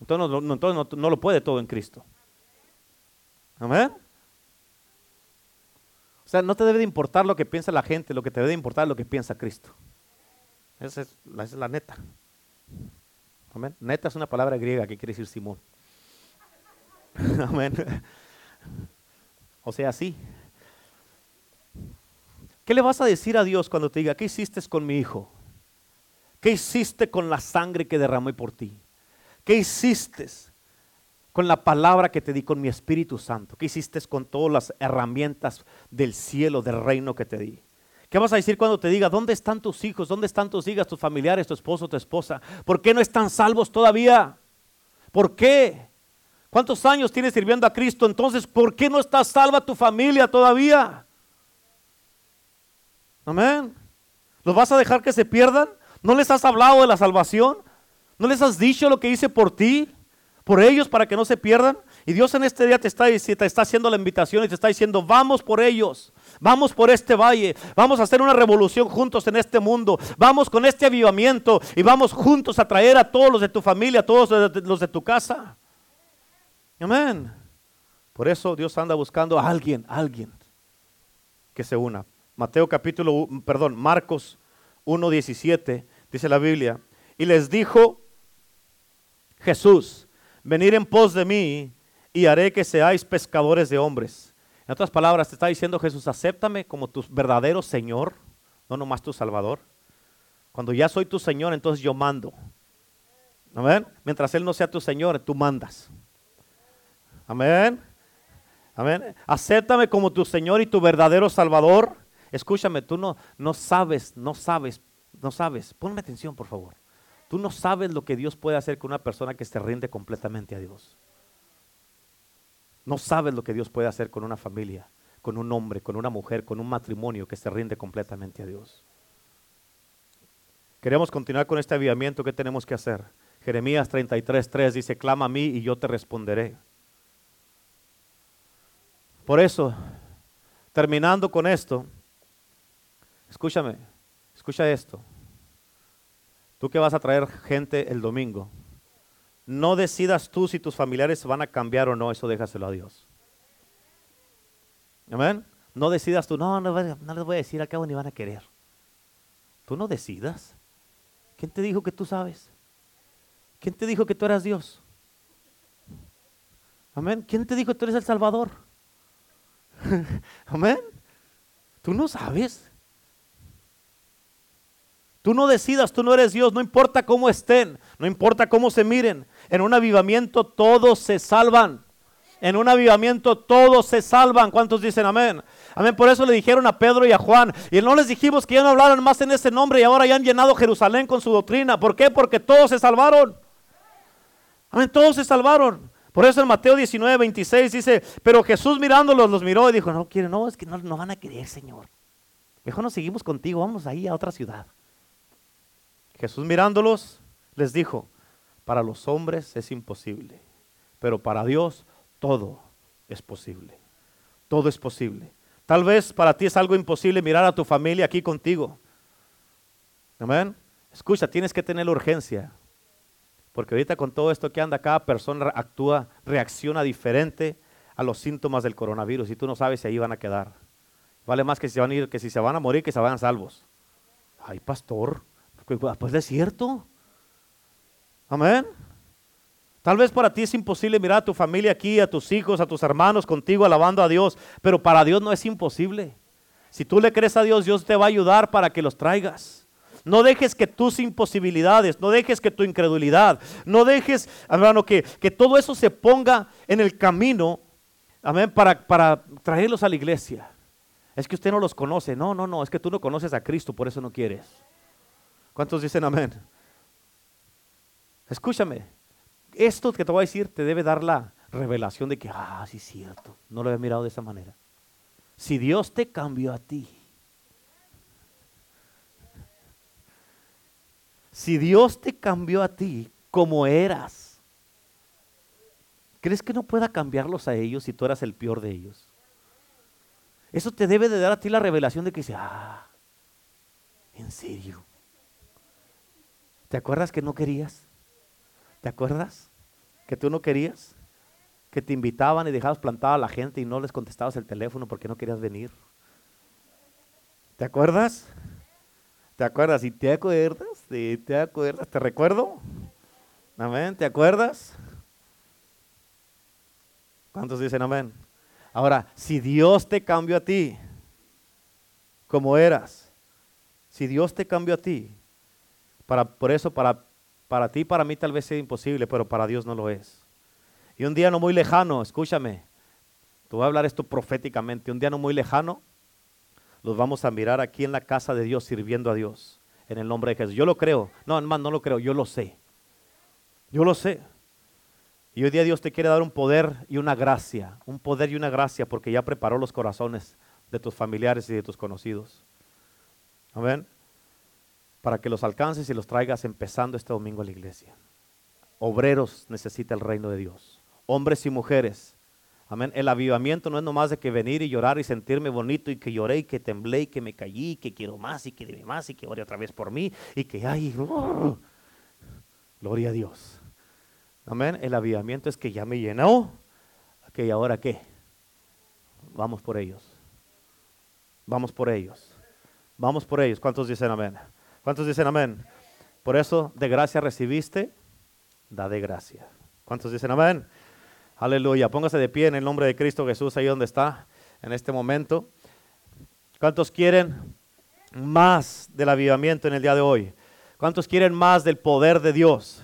Entonces no, entonces no lo puede todo en Cristo. Amén. Sea, no te debe de importar lo que piensa la gente, lo que te debe de importar es lo que piensa Cristo. Esa es, la neta. Amén. Neta es una palabra griega que quiere decir Simón. Amén. O sea, sí. ¿Qué le vas a decir a Dios cuando te diga, ¿qué hiciste con mi hijo? ¿Qué hiciste con la sangre que derramé por ti? ¿Qué hiciste con la palabra que te di, con mi Espíritu Santo? ¿Qué hiciste con todas las herramientas del cielo, del reino que te di? ¿Qué vas a decir cuando te diga, ¿dónde están tus hijos? ¿Dónde están tus hijas, tus familiares, tu esposo, tu esposa? ¿Por qué no están salvos todavía? ¿Por qué? ¿Cuántos años tienes sirviendo a Cristo? Entonces, ¿por qué no está salva tu familia todavía? Amén. ¿Los vas a dejar que se pierdan? ¿No les has hablado de la salvación? ¿No les has dicho lo que hice por ti? Por ellos para que no se pierdan. Y Dios en este día te está, te está haciendo la invitación y te está diciendo, vamos por ellos, vamos por este valle, vamos a hacer una revolución juntos en este mundo, vamos con este avivamiento y vamos juntos a traer a todos los de tu familia, a todos los de tu casa. Amén. Por eso Dios anda buscando a alguien, alguien que se una. Mateo capítulo, perdón, Marcos 1.17, dice la Biblia, y les dijo Jesús, venir en pos de mí y haré que seáis pescadores de hombres. En otras palabras, te está diciendo Jesús, acéptame como tu verdadero Señor, no nomás tu Salvador. Cuando ya soy tu Señor, entonces yo mando. Amén. Mientras Él no sea tu Señor, tú mandas. Amén. Amén. Acéptame como tu Señor y tu verdadero Salvador. Escúchame, tú no, no sabes, no sabes, no sabes. Ponme atención, por favor. Tú no sabes lo que Dios puede hacer con una persona que se rinde completamente a Dios. No sabes lo que Dios puede hacer con una familia, con un hombre, con una mujer, con un matrimonio que se rinde completamente a Dios. Queremos continuar con este avivamiento. ¿Qué tenemos que hacer? Jeremías 33:3 dice: Clama a mí y yo te responderé. Por eso, terminando con esto, escúchame, escucha esto. Tú que vas a traer gente el domingo, no decidas tú si tus familiares van a cambiar o no, eso déjaselo a Dios. Amén. No decidas tú, no, no, les voy a decir, al cabo ni van a querer. Tú no decidas. ¿Quién te dijo que tú sabes? ¿Quién te dijo que tú eras Dios? Amén. ¿Quién te dijo que tú eres el Salvador? Amén. Tú no sabes. Tú no decidas, tú no eres Dios, no importa cómo estén, no importa cómo se miren. En un avivamiento todos se salvan. En un avivamiento todos se salvan. ¿Cuántos dicen amén? Amén. Por eso le dijeron a Pedro y a Juan. Y no les dijimos que ya no hablaran más en ese nombre y ahora ya han llenado Jerusalén con su doctrina. ¿Por qué? Porque todos se salvaron. Amén. Todos se salvaron. Por eso en Mateo 19, 26 dice, pero Jesús mirándolos los miró y dijo, no quieren, no, es que no, van a creer, Señor. Mejor nos seguimos contigo, vamos ahí a otra ciudad. Jesús mirándolos les dijo, para los hombres es imposible, pero para Dios todo es posible. Todo es posible. Tal vez para ti es algo imposible mirar a tu familia aquí contigo. Amén. Escucha, tienes que tener urgencia. Porque ahorita con todo esto que anda, cada persona actúa, reacciona diferente a los síntomas del coronavirus y tú no sabes si ahí van a quedar. Vale más que si, van a ir, que si se van a morir, que se vayan salvos. Ay, pastor, pues, pues es cierto. Amén. Tal vez para ti es imposible mirar a tu familia aquí, a tus hijos, a tus hermanos contigo alabando a Dios, pero para Dios no es imposible. Si tú le crees a Dios, Dios te va a ayudar para que los traigas. No dejes que tus imposibilidades, no dejes que tu incredulidad, no dejes, hermano, que, que todo eso se ponga en el camino, amén, para, para traerlos a la iglesia. Es que usted no los conoce. No, no, no, es que tú no conoces a Cristo, por eso no quieres. ¿Cuántos dicen amén? Escúchame, esto que te voy a decir te debe dar la revelación de que, ah, sí es cierto, no lo había mirado de esa manera. Si Dios te cambió a ti, si Dios te cambió a ti como eras, ¿crees que no pueda cambiarlos a ellos si tú eras el peor de ellos? Eso te debe de dar a ti la revelación de que dice, ah, en serio. ¿Te acuerdas que no querías? ¿Te acuerdas? Que tú no querías. Que te invitaban y dejabas plantada a la gente y no les contestabas el teléfono porque no querías venir. ¿Te acuerdas? ¿Te acuerdas? ¿Y te acuerdas? ¿Te acuerdas? ¿Te recuerdo? Amén. ¿Te acuerdas? ¿Cuántos dicen amén? Ahora, si Dios te cambió a ti, como eras, si Dios te cambió a ti, para, por eso para para ti, para mí tal vez sea imposible, pero para Dios no lo es. Y un día no muy lejano, escúchame, te voy a hablar esto proféticamente, un día no muy lejano, los vamos a mirar aquí en la casa de Dios sirviendo a Dios, en el nombre de Jesús. Yo lo creo, no, hermano, no lo creo, yo lo sé. Yo lo sé. Y hoy día Dios te quiere dar un poder y una gracia, un poder y una gracia, porque ya preparó los corazones de tus familiares y de tus conocidos. Amén para que los alcances y los traigas empezando este domingo a la iglesia. Obreros necesita el reino de Dios. Hombres y mujeres. Amén. El avivamiento no es nomás de que venir y llorar y sentirme bonito y que lloré y que temblé y que me caí y que quiero más y que debe más y que ore otra vez por mí y que ay, gloria a Dios. Amén. El avivamiento es que ya me llenó. Ok, ahora qué? Vamos por ellos. Vamos por ellos. Vamos por ellos. ¿Cuántos dicen amén? ¿Cuántos dicen amén? Por eso, de gracia recibiste, da de gracia. ¿Cuántos dicen amén? Aleluya. Póngase de pie en el nombre de Cristo Jesús ahí donde está en este momento. ¿Cuántos quieren más del avivamiento en el día de hoy? ¿Cuántos quieren más del poder de Dios?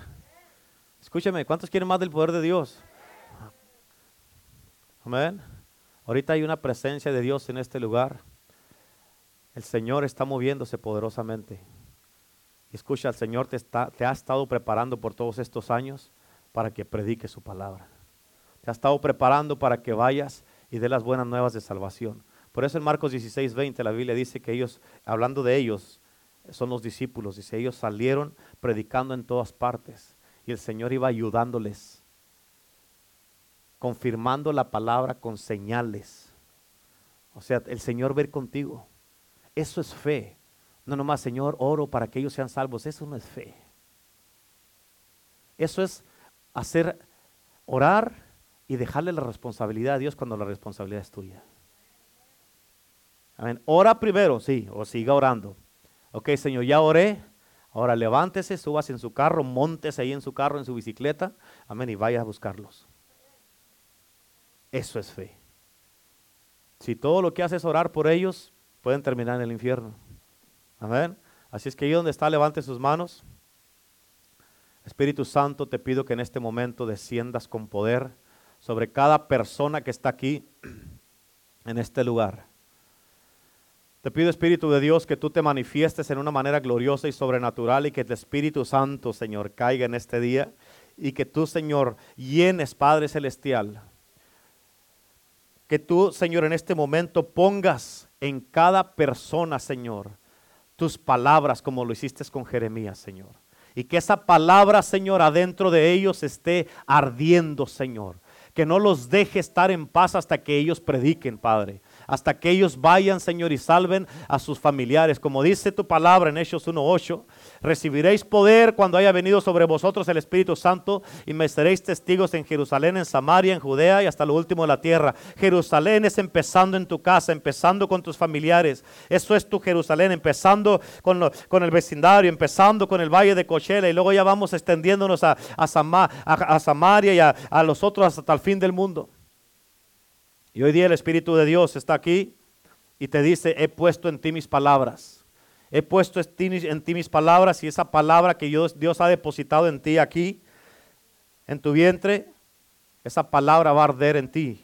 Escúcheme, ¿cuántos quieren más del poder de Dios? Amén. Ahorita hay una presencia de Dios en este lugar. El Señor está moviéndose poderosamente. Escucha, el Señor te, está, te ha estado preparando por todos estos años para que predique su palabra. Te ha estado preparando para que vayas y dé las buenas nuevas de salvación. Por eso en Marcos 16, 20 la Biblia dice que ellos, hablando de ellos, son los discípulos. Dice, ellos salieron predicando en todas partes y el Señor iba ayudándoles, confirmando la palabra con señales. O sea, el Señor ver contigo. Eso es fe. No nomás, Señor, oro para que ellos sean salvos. Eso no es fe. Eso es hacer, orar y dejarle la responsabilidad a Dios cuando la responsabilidad es tuya. Amén. Ora primero, sí, o siga orando. Ok, Señor, ya oré. Ahora levántese, subas en su carro, montes ahí en su carro, en su bicicleta. Amén, y vaya a buscarlos. Eso es fe. Si todo lo que haces es orar por ellos, pueden terminar en el infierno. Amén. Así es que ahí donde está, levante sus manos. Espíritu Santo, te pido que en este momento desciendas con poder sobre cada persona que está aquí en este lugar. Te pido, Espíritu de Dios, que tú te manifiestes en una manera gloriosa y sobrenatural y que el Espíritu Santo, Señor, caiga en este día y que tú, Señor, llenes, Padre Celestial. Que tú, Señor, en este momento pongas en cada persona, Señor, tus palabras como lo hiciste con Jeremías, Señor. Y que esa palabra, Señor, adentro de ellos esté ardiendo, Señor. Que no los deje estar en paz hasta que ellos prediquen, Padre hasta que ellos vayan, Señor, y salven a sus familiares. Como dice tu palabra en Hechos 1.8, recibiréis poder cuando haya venido sobre vosotros el Espíritu Santo y me seréis testigos en Jerusalén, en Samaria, en Judea y hasta lo último de la tierra. Jerusalén es empezando en tu casa, empezando con tus familiares. Eso es tu Jerusalén, empezando con, el vecindario, empezando con el valle de Cochela y luego ya vamos extendiéndonos a, a, Samaria y a los otros hasta el fin del mundo. Y hoy día el Espíritu de Dios está aquí y te dice, he puesto en ti mis palabras. He puesto en ti mis palabras y esa palabra que Dios, ha depositado en ti aquí, en tu vientre, esa palabra va a arder en ti.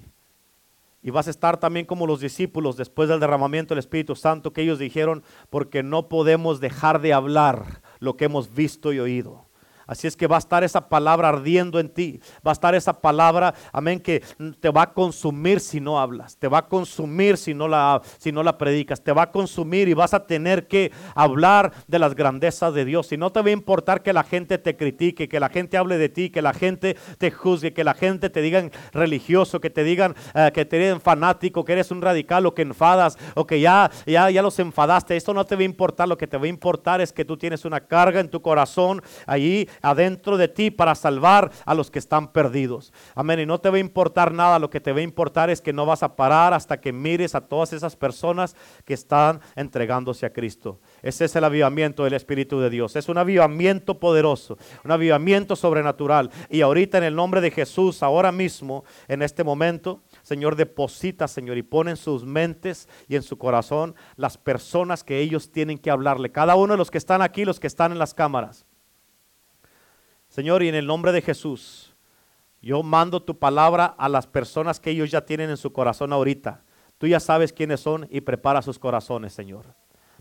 Y vas a estar también como los discípulos después del derramamiento del Espíritu Santo que ellos dijeron, porque no podemos dejar de hablar lo que hemos visto y oído. Así es que va a estar esa palabra ardiendo en ti. Va a estar esa palabra, amén, que te va a consumir si no hablas. Te va a consumir si no la, si no la predicas. Te va a consumir y vas a tener que hablar de las grandezas de Dios. Y no te va a importar que la gente te critique, que la gente hable de ti, que la gente te juzgue, que la gente te digan religioso, que te digan eh, que te digan fanático, que eres un radical o que enfadas o que ya, ya, ya los enfadaste. Esto no te va a importar. Lo que te va a importar es que tú tienes una carga en tu corazón allí adentro de ti para salvar a los que están perdidos. Amén. Y no te va a importar nada, lo que te va a importar es que no vas a parar hasta que mires a todas esas personas que están entregándose a Cristo. Ese es el avivamiento del Espíritu de Dios. Es un avivamiento poderoso, un avivamiento sobrenatural. Y ahorita en el nombre de Jesús, ahora mismo, en este momento, Señor, deposita, Señor, y pone en sus mentes y en su corazón las personas que ellos tienen que hablarle. Cada uno de los que están aquí, los que están en las cámaras. Señor, y en el nombre de Jesús, yo mando tu palabra a las personas que ellos ya tienen en su corazón ahorita. Tú ya sabes quiénes son y prepara sus corazones, Señor.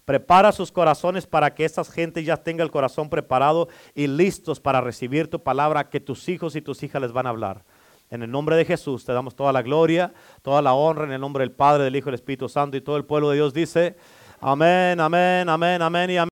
Prepara sus corazones para que estas gente ya tenga el corazón preparado y listos para recibir tu palabra que tus hijos y tus hijas les van a hablar. En el nombre de Jesús te damos toda la gloria, toda la honra en el nombre del Padre, del Hijo y del Espíritu Santo y todo el pueblo de Dios dice, amén, amén, amén, amén y amén.